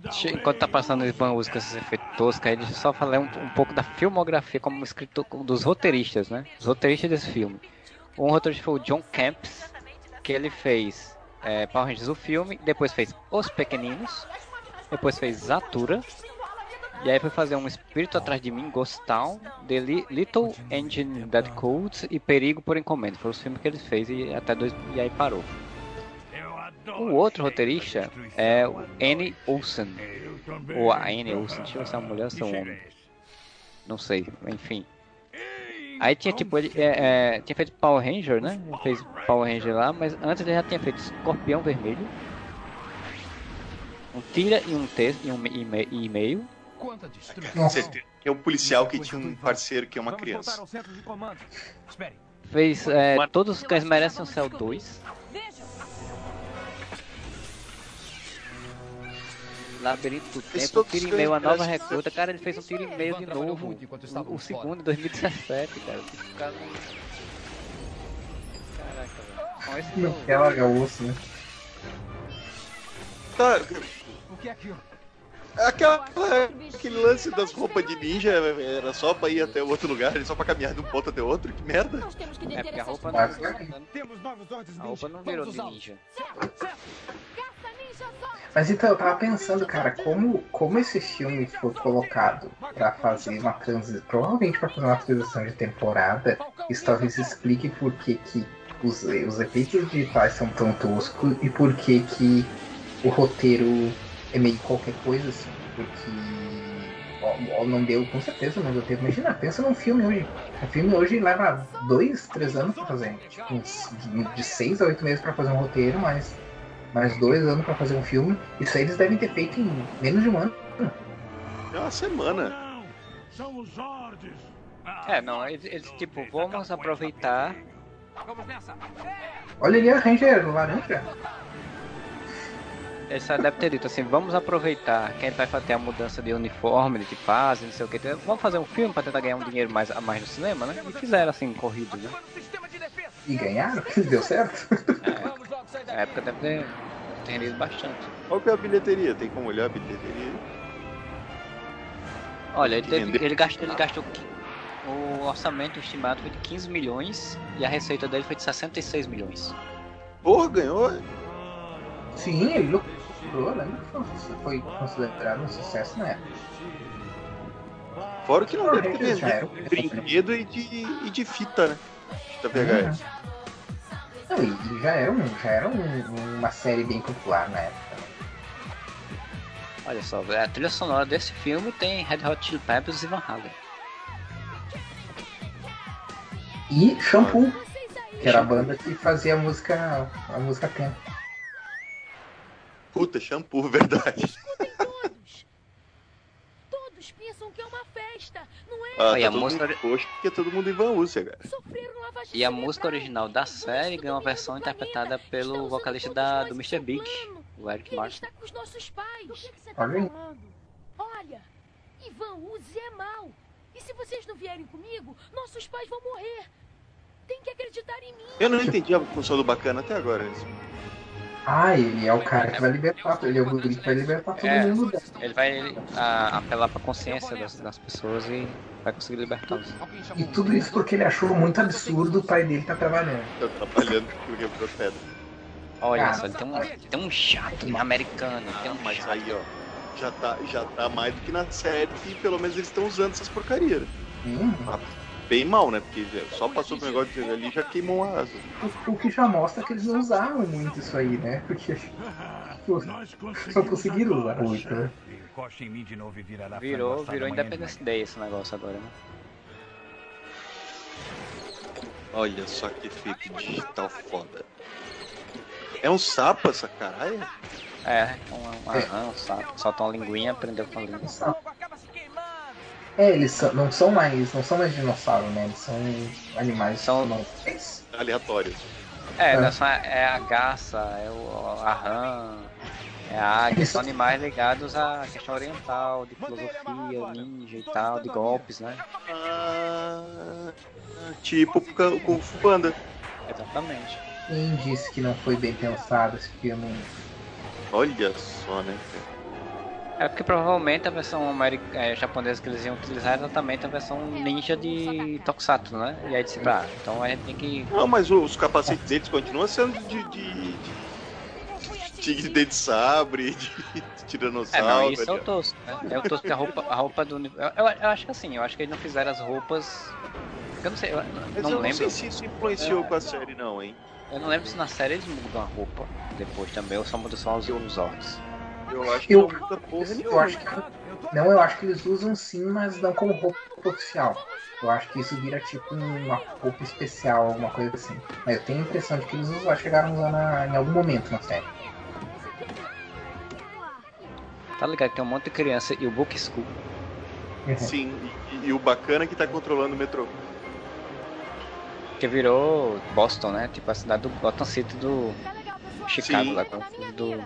Deixa- Enquanto tá passando o. Ivan Uzi com esses efeitos toscos aí, deixa eu só falar um, um pouco da filmografia como escritor dos roteiristas, né? Os roteiristas desse filme. Um roteirista foi o John Camps, que ele fez é, Power Rangers o filme, depois fez Os Pequeninos, depois fez Zatura, e aí foi fazer um Espírito Atrás de Mim, Ghost Town, The Li- Little Engine That Codes e Perigo por Encomenda. Foram os filmes que ele fez e até dois, e aí parou. O outro roteirista é o. Annie Olsen. Ou a Annie Olsen, deixa eu ver se é uma mulher ou se é um homem. Não sei, enfim. Aí tinha tipo, ele é, é, tinha feito Power Ranger, né? Ele fez Power Ranger lá, mas antes ele já tinha feito Escorpião Vermelho. Um tira e um texto e um e e meio. Quanta destruição. Que é um policial que tinha um parceiro que é uma criança. Fez é, Todos os Cães Merecem o Céu 2. Veja, Labirinto do Tempo, Tiro e Meio, a nova recruta. Cara, ele fez um tiro e meio de novo. O, o segundo em 2017, cara. Caraca, velho. Com esse largar o osso, né? Tá, O que é aquilo? aquela, aquele lance das roupas de ninja era só pra ir até outro lugar, só pra caminhar de um ponto até outro, que merda. nós temos que É deter porque a roupa não, Temos novos ordens a roupa não virou de ninja. Ninja! Mas então, eu tava pensando, cara, como, como esse filme foi colocado pra fazer uma transição, provavelmente pra fazer uma transição de temporada, isso talvez explique por que, que os, os efeitos digitais são tão toscos e por que, que o roteiro é meio qualquer coisa, assim, porque ó, ó, não deu, com certeza não deu tempo. Imagina, pensa num filme hoje. Um filme hoje leva dois, três anos pra fazer. Tipo, uns, de, seis a oito meses pra fazer um roteiro, mas mais dois anos pra fazer um filme. Isso aí eles devem ter feito em menos de um ano. É uma semana. São os ordens. É, não, eles, eles, tipo, vamos aproveitar. Vamos nessa. Olha ali a Ranger laranja. Eles só devem ter dito assim, vamos aproveitar que a gente vai fazer a mudança de uniforme, de fase, não sei o que. Vamos fazer um filme pra tentar ganhar um dinheiro mais, a mais no cinema, né? E fizeram assim, corrido, né? E ganharam? <laughs> Deu certo? Na daqui. época deve ter, ter rendido bastante. Qual que é a bilheteria? Tem como olhar a bilheteria? Olha, ele, teve, ele gastou, ele gastou o orçamento estimado foi de 15 milhões e a receita dele foi de 66 milhões. Porra, ganhou. Sim, ele lucrou, lembra que foi- considerado um sucesso na época. Fora que não deve ter Já era. vendido brinquedo e de, e de fita, né? Fita VHS. Não, e já era, um, já era um- uma série bem popular na época. Olha só, a trilha sonora desse filme tem Red Hot Chili Peppers e Van Halen. E Shampoo, que era a banda que fazia a música, a música tema. Puta, shampoo, <laughs> verdade. Escutem todos! Todos pensam que é uma festa, não é? Ah, E tá a música- porque é todo mundo em Van cara. E a música original da série ganhou uma versão interpretada pelo vocalista da, do Mr. Big, o Eric Ele Martin. está com os nossos pais. Do que, você tá falando? Olha, Ivan Uzi é mau. E se vocês não vierem comigo, nossos pais vão morrer. Tem que acreditar em mim. Eu não entendi a função do bacana até agora. isso. Ah, ele é o cara que vai libertar, ele é o guri que vai libertar todo É. mundo dela. Ele vai a- apelar pra consciência das, das pessoas e vai conseguir libertá-los. E tudo isso porque ele achou muito absurdo o pai dele tá trabalhando. Tá trabalhando porque quebrou pedra. Olha Ah. só, ele tem um, tem um chato americano, tem um Mas chato. aí, ó, já tá, já tá mais do que na série e pelo menos eles estão usando essas porcarias. Hum, Bem mal, né? Porque só passou pro negócio de ali e já queimou uma asa. o, o que já mostra que eles não usaram muito isso aí, né? Porque pô, <laughs> só conseguiram usar muito, né? Encoste em mim de novo e virará Virou, virou Independence Day esse negócio agora, né? Olha só que efeito digital foda. É um sapo essa caralho? É, um, um arran, um sapo, solta uma linguinha, prendeu com a língua. O acaba se queimando. É, eles são- não são mais. não são mais dinossauros, né? Eles são animais São- normais. Aleatórios. É, É. são- é a garça, é o a rã, é a águia, são animais ligados à questão oriental, de filosofia, ninja e tal, de golpes, né? Ah, tipo o Kung Fu Panda. Exatamente. Quem disse que não foi bem pensado esse filme? Olha só, né? cara? É porque provavelmente a versão america, é, japonesa que eles iam utilizar é exatamente a versão ninja de Tokusatsu, né? E aí disse, ah, então a gente tem que. Não, mas os capacetes deles continuam sendo de. de, de tigre de dente de sabre, de, de <laughs> É, tiranossauro. não, isso é o ali, ó. tosco, né? É o tosco que a roupa, a roupa do. Eu, eu, acho que assim, eu acho que eles não fizeram as roupas. Eu não sei, eu Mas não eu não lembro. sei se isso influenciou É. com a série, não, hein? Eu não lembro se na série eles mudam a roupa depois também, ou só mudam só os, os olhos. Eu acho que Eu- Eu acho que. Não, eu acho que eles usam sim, mas não como roupa oficial. Eu acho que isso vira tipo uma roupa especial, alguma coisa assim. Mas eu tenho a impressão de que eles usam, chegaram a usar na- em algum momento na série. Tá ligado que tem um monte de criança e o Book School. Sim, e, e o bacana é que tá controlando o metrô. Que virou Boston, né? Tipo a cidade do Gotham City do. Chicago, Sim. lá do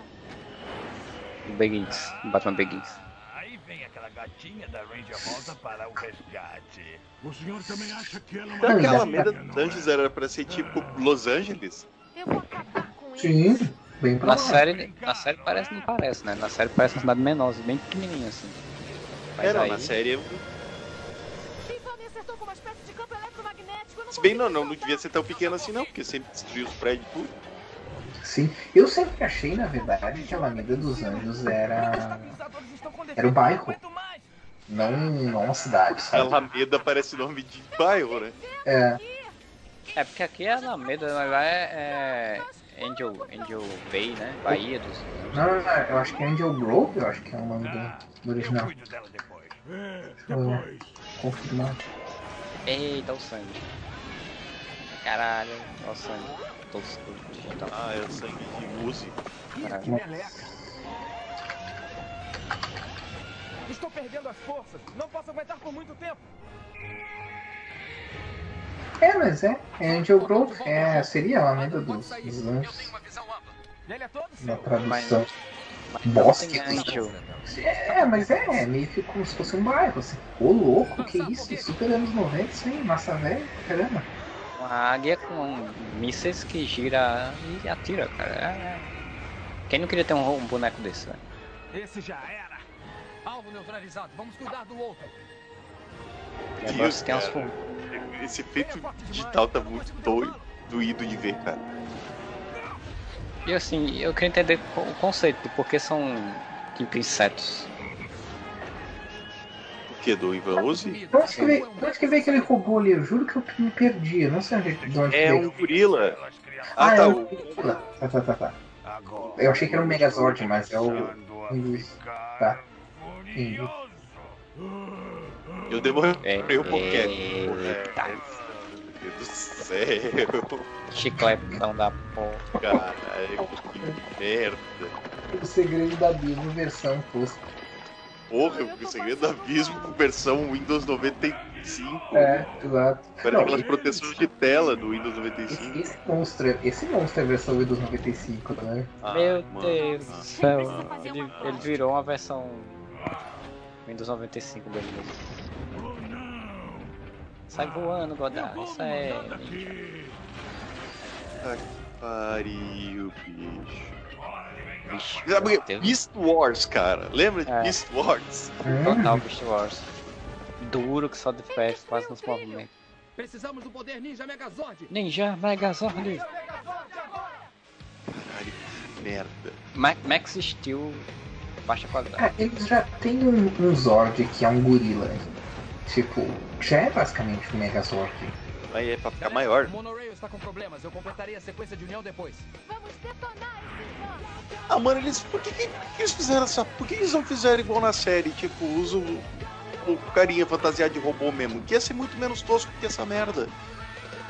Begins, do Batman Begins. Aí vem aquela gatinha da Ranger volta para o resgate. O senhor também acha que ela é Não, Será e que a dá- Alameda não dos Anjos era pra ser tipo Los Angeles? Eu vou acabar com ele. Sim, bem Na série, na série parece não parece, né? Na série parece uma cidade menor, bem pequenininha assim. Mas Era, aí- na série. Ivan me acertou com uma espécie de campo eletromagnético. eu não Se bem não, não, não devia ser tão pequeno assim não, porque sempre destruiu os prédios e tudo. Sim. Eu sempre achei, na verdade, que a Alameda dos Anjos era. Era o bairro. não. Não, uma cidade, sabe? Alameda parece nome de bairro, né? É, É porque aqui é Alameda, mas lá é, é Angel, Angel Bay, né? Bahia dos. não, não, não, eu acho que é Angel Grove, eu acho que é o nome do, do Eu original. cuido dela depois. É, Deixa eu ver. depois. Confirmar. Eita, o sangue. Caralho, olha o sangue. Tosco, digital. Ah, é o sangue de Uzi. Caralho. Estou perdendo as forças. Não posso aguentar por muito tempo. É, mas é. É Angel Grove. É, seria a Alameda dos, dos é todos na seu. tradução. Bosque. Angel. É, mas é, meio que como se fosse um bairro, assim. Ô louco, que isso? Super anos 90, isso aí, massa velha, caramba. Uma águia com mísseis que gira e atira, cara. É- Quem não queria ter um, um boneco desse, né? Esse já era. Alvo neutralizado. Vamos cuidar do outro. E agora Deus, você tem umas Esse efeito digital tá muito doido, doído de ver, cara. E assim, eu queria entender o conceito de por que são tipo insetos. O que, do Ivan Uzi? De onde que veio, de onde que veio aquele robô ali? Eu juro que eu me perdi, eu não sei onde, de onde É que um veio. gorila. Ah, Ah, tá. é o- um gorila. Tá, tá, tá, tá. Eu achei que era um Megazord, mas é o. Tá. furioso. Eu demorei É, um pouquinho. eita. Meu Deus do céu. Chicletão da porra. Caralho, que merda. O segredo da Bíblia versão tosca. Porra, o Segredo do Abismo versão Windows 95. É, exato. Não, aquelas proteções de tela do Windows 95. Esse monstro, é- esse monstro é a versão Windows 95, né? Ah, Meu mano. Deus do céu. Ele, ele virou uma versão Windows 95 dele. Sai voando, Godard. Isso é. Puta que pariu, bicho. Beast Wars, cara. Lembra de É. Beast Wars? Total Beast Wars. Duro que só de ferro, quase nos movimentos. Precisamos do poder Ninja Megazord. Ninja Megazord. Caralho, que merda. Ma Max Steel, baixa qualidade. Ah, eles já têm um, um Zord que é um gorila. Tipo, já é basicamente um Megazord. Aí é pra ficar maior. O Monorail está com problemas. Eu completaria a sequência de união depois. Vamos detonar vãos. Ah, mano, eles. Por que, que, que eles fizeram essa. Por que eles não fizeram igual na série? Tipo, usa o, o carinha fantasiado de robô mesmo. Que ia ser muito menos tosco que essa merda.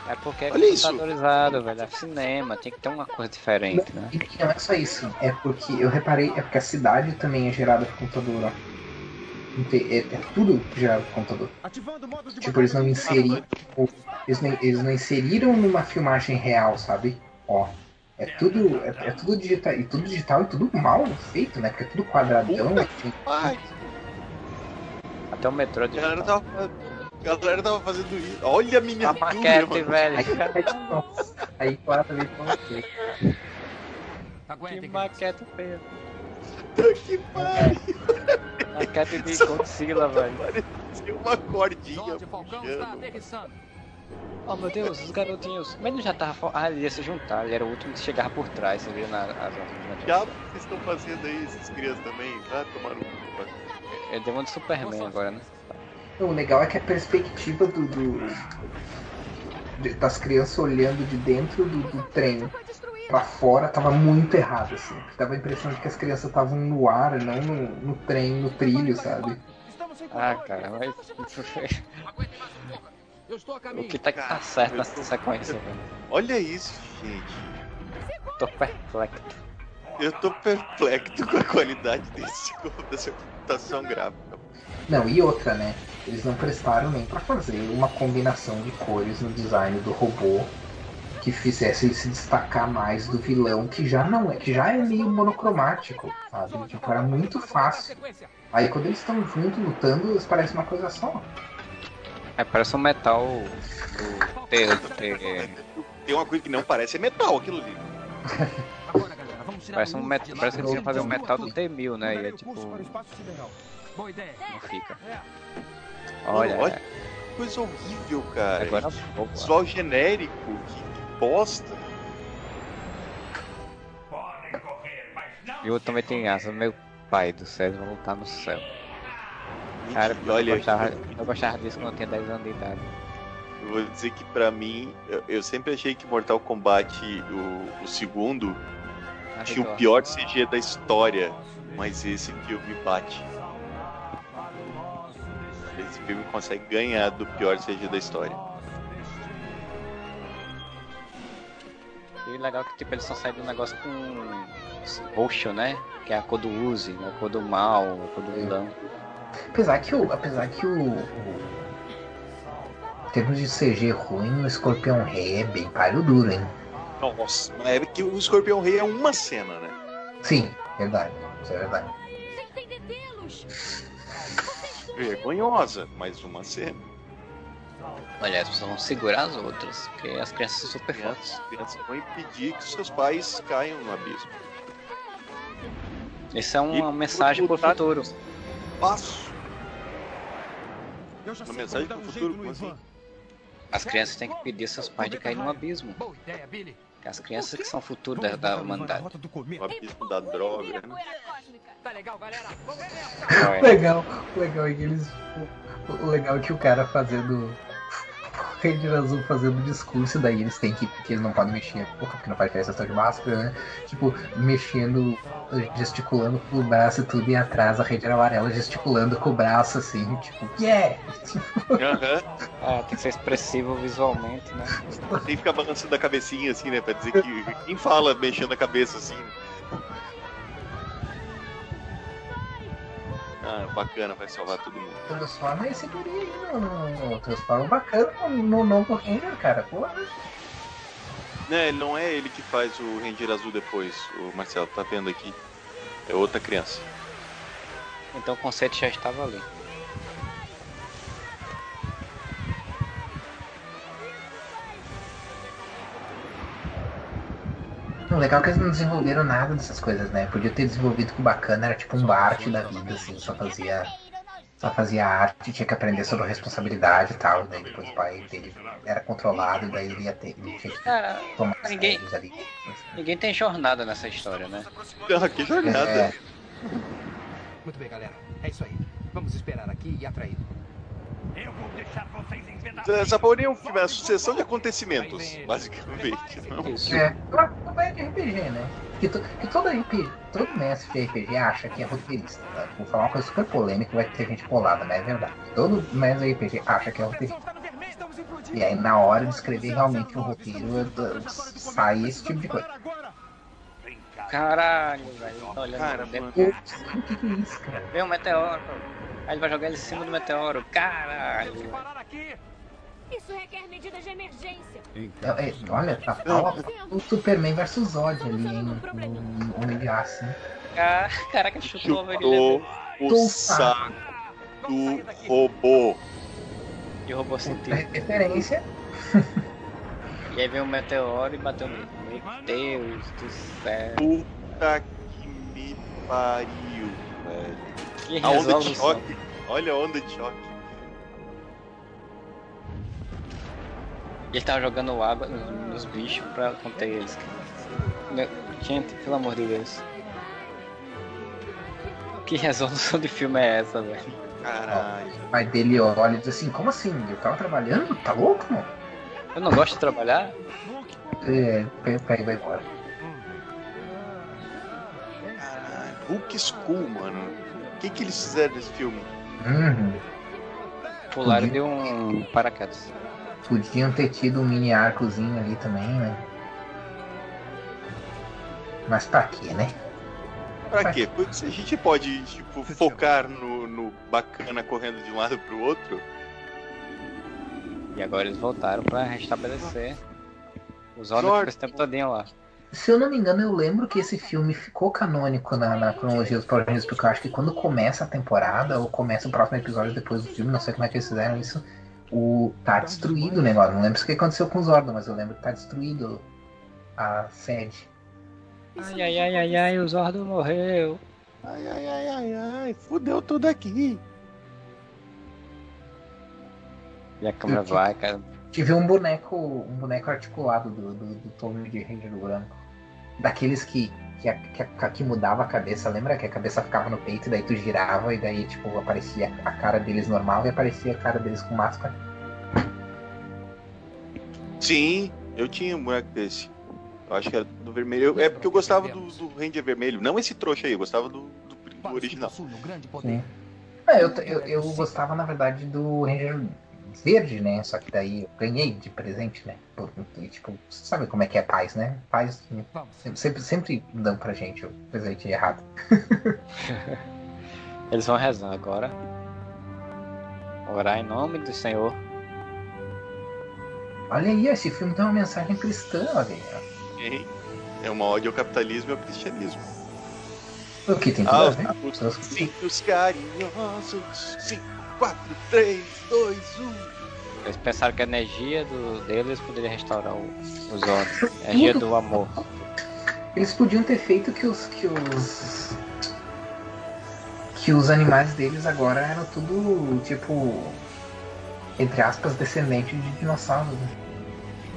É porque é Olha isso. computadorizado, velho. É cinema, tem que ter uma coisa diferente, né? E não é só isso, é porque eu reparei, é porque a cidade também é gerada por computador, ó. É, é tudo por computador. Ativando o modo de Tipo, eles não inseriram. Eles não, eles não inseriram numa filmagem real, sabe? Ó. É tudo. É, é tudo digital. E tudo digital e tudo mal feito, né? Porque é tudo quadradão. Assim. Até o metrô a de. galera tava, a galera tava fazendo isso. Olha a A miniatura, maquete, velho. Aí, nossa, <laughs> aí claramente não sei. Que Aguentem, maquete feia. Que pariu. Maquete de Godzilla, velho. Parecia uma cordinha. Oh meu Deus, os garotinhos. Mas ele não já tava. fo- Ah, ele ia se juntar, ele era o último que chegava por trás, você viu na. as outras Que vocês estão fazendo aí, essas crianças também? Ah, tomaram cu, pai. Ele deu uma de Superman agora, né? O legal é que a perspectiva do, do- de- das crianças olhando de dentro do, do trem Pra fora tava muito errado, assim. Dava a impressão de que as crianças estavam no ar, não no, no trem, no trilho, sabe? Ah, cara, mas. <laughs> Eu estou a o que tá que tá certo nessa sequência, velho? Olha isso, gente. Tô perplexo. Eu tô perplexo com a qualidade desse, <laughs> dessa computação gráfica. Não, e outra, né? Eles não prestaram nem pra fazer uma combinação de cores no design do robô que fizesse ele se destacar mais do vilão, que já não é, que já é meio monocromático, sabe? Tipo, era muito fácil. Aí quando eles estão juntos lutando, eles parecem uma coisa só. É, parece um metal do T, do T. Tem uma coisa que não parece é metal aquilo ali. Agora, galera, vamos tirar Parece um metal. Parece que eles iam fazer um metal do T1000, né? E é tipo. Não fica. Olha, olha. Coisa horrível, cara. agora. Visual genérico, que bosta. E outro também tem asa. Meu pai do céu, eles vão lutar no céu. Cara, eu olha, gostava, eu gostava disso quando eu tinha 10 anos de idade. eu vou dizer que pra mim, eu, eu sempre achei que Mortal Kombat, o, o segundo, Ah, tinha o pior CG da história, mas esse filme bate. Esse filme consegue ganhar do pior CG da história. E legal que tipo, eles só saem do negócio com roxo, né? Que é a cor do Uzi, né? a cor do mal, a cor do vilão. Apesar que o. Apesar que o. Em termos de CG ruim, o escorpião rei é bem palho duro, hein? Nossa, mas é que o Escorpião Rei é uma cena, né? Sim, verdade. Isso é verdade. Vergonhosa, mas uma cena. Olha, as pessoas vão segurar as outras, porque as crianças são super fortes. Crianças, crianças vão impedir que seus pais caiam no abismo. Isso é uma E mensagem pro lutar- futuro. Passo. Eu já Uma sei mensagem pro um futuro, como Ivan. As crianças têm que pedir seus pais de cair no abismo. Boa ideia, Billy. Que as crianças que são o futuro da, da o humanidade. O abismo da droga, né? Tá legal, galera? Vamos. Olha, Legal, legal é que eles. O legal é que o cara fazendo. Ranger Azul fazendo discurso, daí eles têm que. Porque eles não podem mexer, porra, porque não faz festa estão de máscara, né? Tipo, mexendo, gesticulando com o braço e tudo, e atrás a Ranger Amarela gesticulando com o braço assim, tipo, yeah! Aham. ah, tem que ser expressivo visualmente, né? Tem que ficar balançando a cabecinha assim, né? Pra dizer que. Quem fala mexendo a cabeça assim? Ah, bacana, vai salvar todo mundo. Transforma esse guri aí no, no, no Transforma o bacana no, no novo Ranger, cara. Porra. Né, não é ele que faz o Ranger Azul depois, o Marcelo, tá vendo aqui. É outra criança. Então o conceito já estava ali. O legal é que eles não desenvolveram nada dessas coisas, né? Podia ter desenvolvido que o bacana era tipo um Bart da vida, assim, só fazia. Só fazia arte, tinha que aprender sobre a responsabilidade e tal. Daí depois o pai dele era controlado, e daí ele ia ter. Ele tinha que Cara, tomar as ninguém- ali. Ninguém tem jornada nessa história, né? Ah, que jornada. É, Muito bem, galera. É isso aí. Vamos esperar aqui e atraí-lo. Eu vou deixar vocês em Essa pedaços. porra é um filme, é uma sucessão de acontecimentos, basicamente. Não? É. Uma campanha de RPG, né? Que, to, que todo RPG, todo mestre de RPG acha que é roteirista. Tá? Vou falar uma coisa super polêmica, vai ter gente polada, mas é verdade. Todo mestre de RPG acha que é roteirista. E aí, na hora de escrever realmente um roteiro, é- sai esse tipo de coisa. Caralho, velho. Olhando Cara, mano. o que, que é isso, cara? Vem um meteoro. Aí ele vai jogar ele em cima do meteoro. Caralho. Temos que parar aqui. Isso requer medidas de emergência. É, é, olha, tá pau a pau o Superman versus Zod ali, hein? No Homem de Aço. hein? Ca- Caraca, chutou, velho. Chutou o Tô saco Vamos sair do robô. E o robô Puta sentiu. referência. <laughs> E aí veio um meteoro e bateu nele. Meu Deus do céu. Puta que me pariu, velho. Que A onda de choque. Olha a onda de choque. Ele tava jogando água nos, nos bichos pra conter eles. Gente, pelo amor de Deus. Que resolução de filme é essa, velho? Caralho. O pai dele olha e diz assim, como assim? Eu tava trabalhando? Tá louco, mano? Eu não gosto de trabalhar? É, pega pega e vai embora. Caralho. Hulk School, mano. O que, que eles fizeram nesse filme? Uhum. Pularam de um paraquedas. Podiam ter tido um mini arcozinho ali também, né? Mas pra quê, né? Pra quê? Porque se a gente pode, tipo, focar no, no bacana correndo de um lado pro outro. E agora eles voltaram pra restabelecer. Os olhos esse tempo todinho lá. Se eu não me engano, eu lembro que esse filme ficou canônico na, na cronologia dos Power Rangers, porque eu acho que quando começa a temporada, ou começa o próximo episódio depois do filme, não sei como é que eles fizeram isso, o tá destruído o negócio. Não lembro o que aconteceu com os Zordon, mas eu lembro que tá destruído a sede. Ai, ai, ai, ai, ai, o Zordo morreu. Ai, ai, ai, ai, ai. Fudeu tudo aqui. E a câmera vai, cara. Tive um boneco, um boneco articulado do, do, do Tommy de Ranger branco. Daqueles que, que, a- que, a- que mudava a cabeça, lembra? Que a cabeça ficava no peito, e daí tu girava e daí, tipo, aparecia a cara deles normal e aparecia a cara deles com máscara. Sim, eu tinha um boneco desse. Eu acho que era do vermelho. É porque eu gostava do, do Ranger vermelho. Não esse trouxa aí, eu gostava do, do, do original. É, eu, eu, eu gostava, na verdade, do Ranger verde, né? Só que daí eu ganhei de presente, né? Pô, E, tipo, você sabe como é que é pais, né? Vamos. sempre, sempre, sempre dão pra gente o presente errado. <laughs> Eles vão rezar agora. Orar em nome do Senhor. Olha aí, esse filme tem uma mensagem cristã, olha aí. É uma ódio ao capitalismo e ao cristianismo. O que tem tudo Ah, a ver? os cintos carinhosos. 5, 4, 3, 2, 1. Eles pensaram que a energia do, deles poderia restaurar o- os olhos. <laughs> A energia do amor. Eles podiam ter feito que os. que os. que os animais deles agora eram tudo, tipo. Entre aspas, descendentes de dinossauros. Né?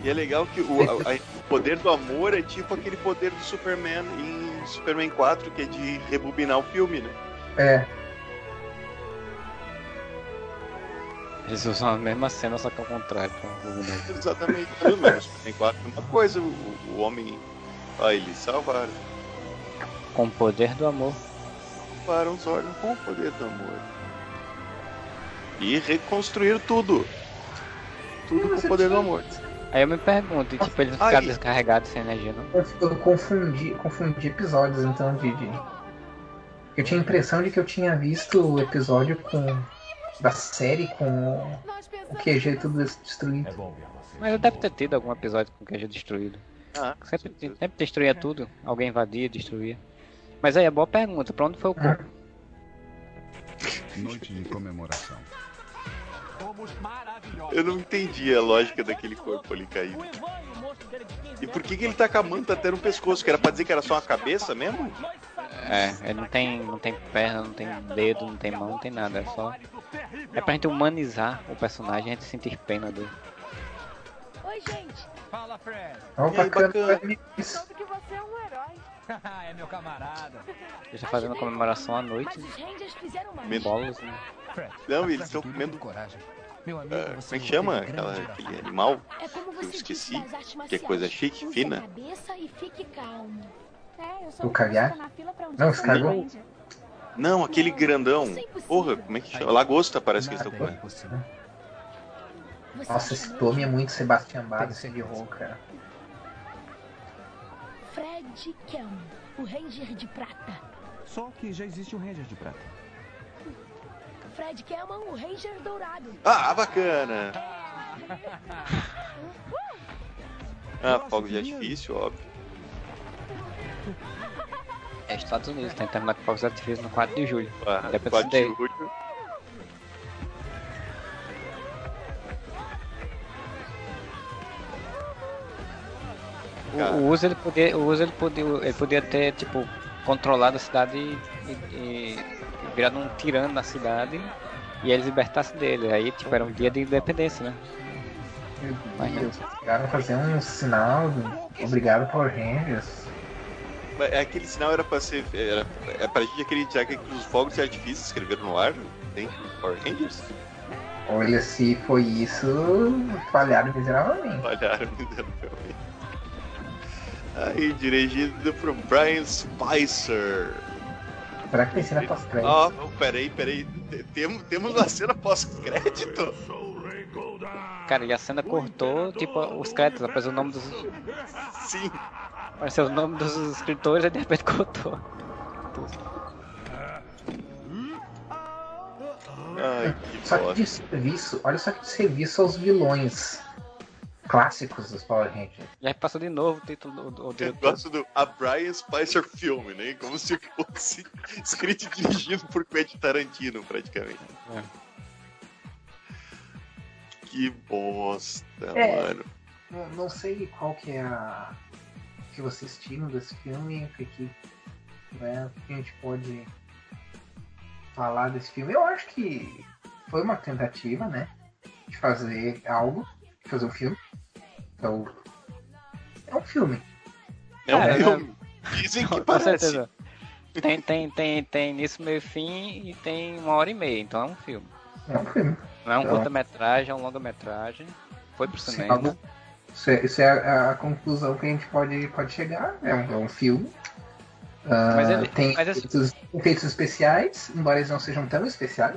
E é legal que o, a- a- o poder do amor é tipo aquele poder do Superman em Superman 4, que é de rebobinar o filme, né? É, Eles usam a mesma cena, só que ao contrário. pra. Exatamente. Pelo menos 4 é uma coisa, o, o homem. Ah, eles salvaram. Com o poder do amor. Salvaram os órgãos com o poder do amor. E reconstruíram tudo. Tudo com o poder do amor. Aí eu me pergunto, e, tipo, eles não ficaram descarregados sem energia, não? eu, eu confundi, confundi episódios, então, de. de- Eu tinha a impressão de que eu tinha visto o episódio com da série com o QG tudo destruído. Mas deve ter tido algum episódio com QG destruído. Ah, Sempre, sempre destruía tudo. Alguém invadia, destruía. Mas aí, é boa pergunta. Pra onde foi o corpo? <laughs> Noite de comemoração. Eu não entendi a lógica daquele corpo ali caído. O Ivan e o monstro dele de 15 E por que, que ele tá com a manta até no pescoço? Que era pra dizer que era só uma cabeça mesmo? É, ele não tem, não tem perna, não tem dedo, não tem mão, não tem nada. É só. É pra gente humanizar o personagem, a gente sentir pena dele. Oi, gente. Fala, Fred. É um bacana. Tanto que você é um herói. <laughs> é meu camarada. Eles estão fazendo comemoração à noite. Né? Comendo bolos, né? Não, eles estão comendo coragem. Meu amigo, uh, como é que chama aquela, aquele animal? É eu esqueci. Que é coisa chique, fina. Cabeça e fique calmo. É, eu sou o caviar? Não, escargot. Não, aquele grandão. É impossível. Porra, como é que chama? Lagosta parece que eles estão é comendo. Você Nossa, esse nome é muito Sebastian Bach, de cara. Fred Kelman, o Ranger de Prata. Só que já existe um Ranger de prata. Fred Kelman, o Ranger Dourado. Ah, bacana! <laughs> Ah, fogos de artifício, óbvio. É Estados Unidos, tem que terminar com fogos de artifício no 4 de julho. Ah, Independence 4 de julho. O, o uso ele podia, o uso ele podia, ele podia ter tipo controlado a cidade e, e- e virado um tirano na cidade e eles libertassem dele. Aí tipo era um dia de independência, né? Meu Mas. Deus, chegaram a fazer um sinal do Obrigado Power Rangers. Mas Aquele sinal era pra ser. Era, é pra gente acreditar que os fogos de artifício escreveram no ar? Tem Power Rangers? Olha, se foi isso, falharam miseravelmente. Olharam <laughs> miseravelmente. Aí, dirigido por Brian Spicer. Será que tem cena pós-crédito? Ó, oh, peraí, peraí. Temos, temos uma cena pós-crédito? Cara, e a cena cortou, tipo, os créditos, apareceu o nome dos. Sim. Apareceu o nome dos escritores e de repente cortou. Ai, que Só que bosta. de serviço, olha só que de serviço aos vilões clássicos dos Power Rangers. E aí passou de novo o título do, do Eu gosto do A Brian Spicer Filme, né? Como se fosse escrito e dirigido por Quentin Tarantino, praticamente. É. Que bosta, É. mano. Não, não sei qual que é a o que vocês tiram desse filme, o que, que, né, o que a gente pode falar desse filme. Eu acho que foi uma tentativa, né, de fazer algo, de fazer um filme. Então, é um filme. É um É, filme. Dizem que Com parece. certeza. Tem, tem, tem, tem início, meio e fim e tem uma hora e meia, então é um filme. É um filme. Não é um Então- curta-metragem, é um longa-metragem. Foi pro cinema. algo- Isso é, isso é a, a conclusão que a gente pode, pode chegar. É um, é um filme. Ah, Mas ele- tem mas efeitos, efeitos especiais, embora eles não sejam tão especiais.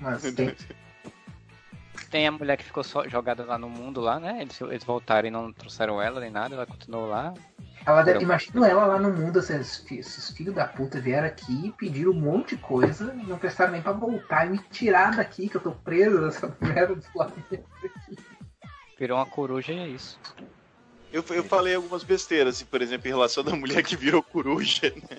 Mas tem. Tem a mulher que ficou só jogada lá no mundo lá, né? Eles, eles voltaram e não trouxeram ela nem nada, ela continuou lá. Ela deve, imagino ela lá no mundo, esses, fi- esses filhos da puta vieram aqui e pediram um monte de coisa e não prestaram nem pra voltar e me tirar daqui, que eu tô preso nessa <laughs> merda do planeta. Virou uma coruja e é isso. Eu, eu falei algumas besteiras, assim, por exemplo, em relação da mulher que virou coruja, né?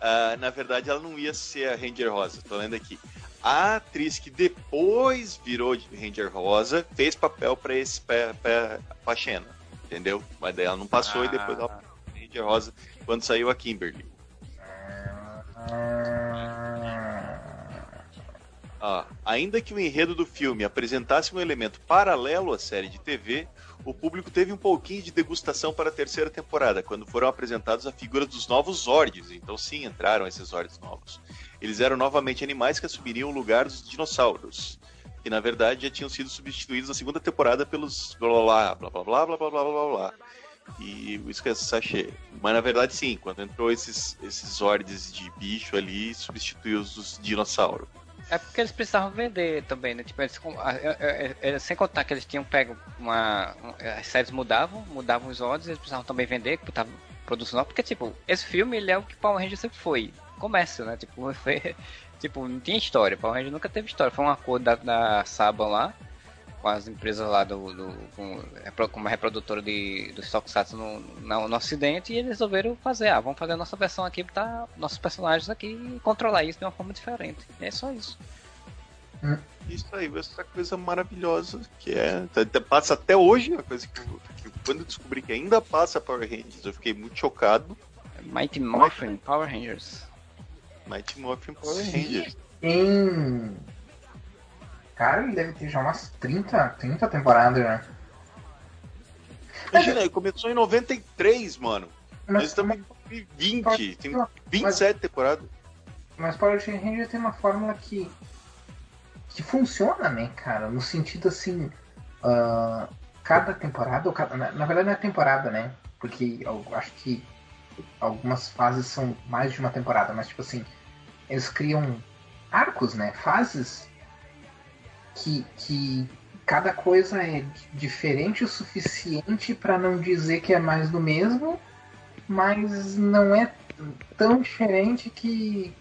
Ah, na verdade, ela não ia ser a Ranger Rosa, tô lendo aqui. A atriz que depois virou de Ranger Rosa fez papel pra esse pra, pra, pra Xena, entendeu? Mas daí ela não passou e depois ela foi Ranger Rosa quando saiu a Kimberly. Ah, ainda que o enredo do filme apresentasse um elemento paralelo à série de TV, o público teve um pouquinho de degustação para a terceira temporada, quando foram apresentados a figura dos novos Zords. Então, sim, entraram esses Zords novos. Eles eram novamente animais que assumiriam o lugar dos dinossauros, que na verdade já tinham sido substituídos na segunda temporada pelos blá blá blá blá blá blá blá blá blá blá. E esquece sachê. Mas na verdade, sim, quando entrou esses, esses Zords de bicho ali, substituiu os dos dinossauros. É porque eles precisavam vender também, né? Tipo, eles, é- é- é- sem contar que eles tinham pego uma. um- As séries mudavam, mudavam os odds, eles precisavam também vender, que tava produção nova. Porque, tipo, esse filme ele é o que Power Ranger sempre foi. comércio, né? Tipo, foi, <laughs> tipo não tinha história. Power Rangers nunca teve história. Foi um acordo da, da Saban lá, com as empresas lá do, do com, como reprodutora de, dos Tokusatsu no, no, no ocidente e eles resolveram fazer, ah, vamos fazer a nossa versão aqui, botar nossos personagens aqui e controlar isso de uma forma diferente. E é só isso. Isso aí, essa coisa maravilhosa que é. Passa até hoje, uma coisa que, que quando eu descobri que ainda passa Power Rangers, eu fiquei muito chocado. Mighty Morphin Power Rangers. Mighty Morphin Power Rangers. Em. Cara, ele deve ter já umas 30, 30 temporadas já. Imagina, ele começou em 93, mano. Mas, Nós estamos em 20, tem 27 mas, temporadas. Mas Power Rangers tem uma fórmula que que funciona, né, cara? No sentido assim, uh, cada temporada, ou cada, na, na, verdade não é temporada, né? Porque eu acho que algumas fases são mais de uma temporada, mas tipo assim, eles criam arcos, né? Fases que, que cada coisa é diferente o suficiente para não dizer que é mais do mesmo, mas não é tão diferente que,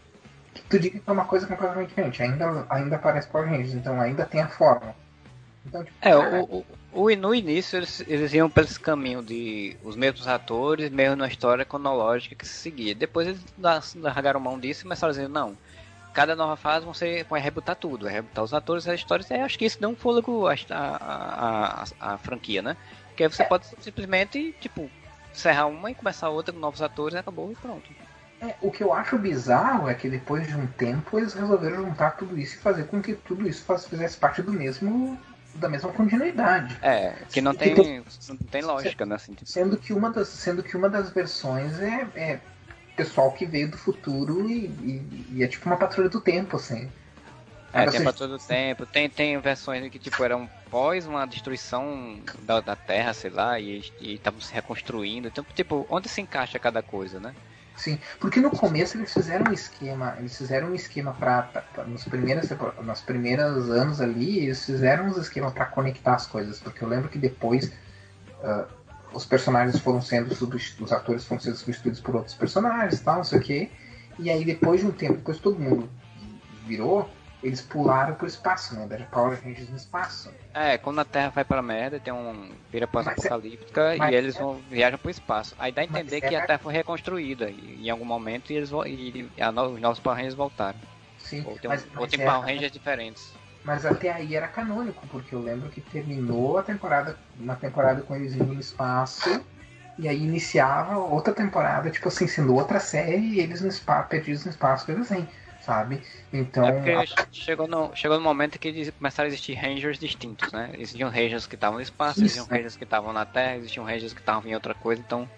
tu diga que é uma coisa completamente diferente. Ainda, ainda parece Power Rangers, então ainda tem a forma. Então, tipo, é, o, o, o, no início eles, eles iam pelo esse caminho de os mesmos atores, mesmo na história cronológica que se seguia. Depois eles largaram mão disso e começaram a dizer, não, cada nova fase você vai rebutar tudo, vai rebutar os atores, as histórias, e acho que isso dá um fôlego à a, a, a, franquia, né? Porque aí você é. pode simplesmente, tipo, encerrar uma e começar outra com novos atores, acabou e pronto. É, o que eu acho bizarro é que depois de um tempo eles resolveram juntar tudo isso e fazer com que tudo isso fizesse parte do mesmo da mesma continuidade. É, que não tem, tem, não tem lógica, né? Assim, tipo... Sendo que uma das, sendo que uma das versões é, é pessoal que veio do futuro e, e, e, é tipo uma patrulha do tempo, assim. É, tem patrulha do tempo, tem, tem versões que tipo eram pós uma destruição da, da Terra, sei lá, e estavam se reconstruindo. Então, tipo, onde se encaixa cada coisa, né? Sim, porque no começo eles fizeram um esquema, eles fizeram um esquema para nos primeiros nos primeiros anos ali, eles fizeram uns esquemas para conectar as coisas, porque eu lembro que depois uh, os personagens foram sendo substituídos, os atores foram sendo substituídos por outros personagens, tal, não sei o quê. E aí depois de um tempo, depois todo mundo virou, eles pularam pro espaço, né? Da Power Rangers no espaço. É, quando a Terra vai pra merda, tem um vira pós-apocalíptica é, e eles é, vão, viajam pro espaço. Aí dá a entender que é, a Terra foi reconstruída e, em algum momento e eles e, a, os novos Power Rangers voltaram. Sim, ou tem, mas, ou tem Power Rangers diferentes. Mas até aí era canônico, porque eu lembro que terminou a temporada, uma temporada com eles indo no espaço, e aí iniciava outra temporada, tipo assim, sendo outra série, e eles no espaço, perdidos no espaço, coisa assim sabe? Então. É porque a... chegou, no, chegou no momento que começaram a existir Rangers distintos, né? Existiam Rangers que estavam no espaço, Isso. existiam Rangers que estavam na Terra, existiam Rangers que estavam em outra coisa, então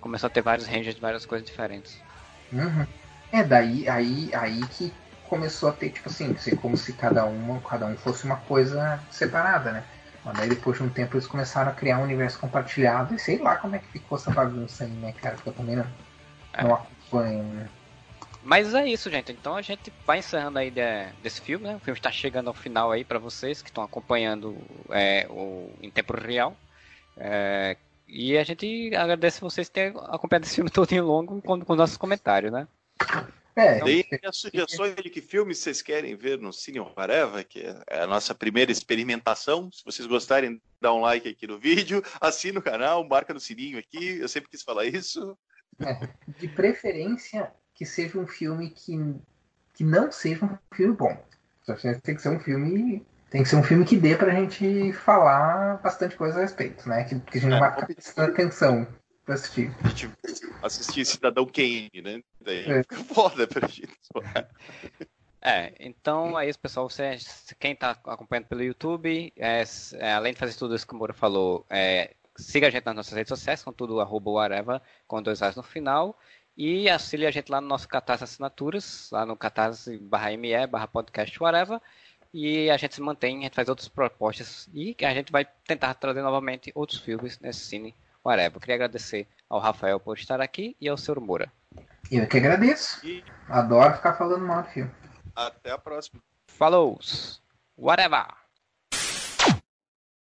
começou a ter vários Rangers de várias coisas diferentes. Uhum. É, daí aí, aí que começou a ter, tipo assim, como se cada uma, cada um fosse uma coisa separada, né? Mas daí depois de um tempo eles começaram a criar um universo compartilhado e sei lá como é que ficou essa bagunça aí, né, cara? Porque eu também não, é. não acompanho, né? Mas é isso, gente. Então a gente vai encerrando aí de, desse filme, né? O filme está chegando ao final aí para vocês que estão acompanhando é, o, em tempo real. É, e a gente agradece vocês terem acompanhado esse filme <laughs> todo em longo com, com nossos comentários, né? É, então, Deem as sugestões de que filmes vocês querem ver no Cine Whatever, que é a nossa primeira experimentação. Se vocês gostarem, dá um like aqui no vídeo, assina o canal, marca no sininho aqui. Eu sempre quis falar isso. É, de preferência, que seja um filme que, que não seja um filme bom. Tem que ser um filme. Tem que ser um filme que dê pra gente falar bastante coisa a respeito, né? Que, que a gente não é, vai ficar atenção pra assistir. Tipo, assistir Cidadão Kane, né? Daí é. fica foda pra gente. É, então é isso, pessoal. Você, quem está acompanhando pelo YouTube, é, é, além de fazer tudo isso que o Moura falou, é, siga a gente nas nossas redes sociais, com tudo arroba whatever, com dois as no final. E auxilie a gente lá no nosso Catarse Assinaturas, lá no catarse barra ME, barra podcast, whatever. E a gente se mantém, a gente faz outras propostas e a gente vai tentar trazer novamente outros filmes nesse cine, whatever. Eu queria agradecer ao Rafael por estar aqui e ao Sr. Moura. Eu que agradeço. Adoro ficar falando mal do filme. Até a próxima. Falou! Whatever!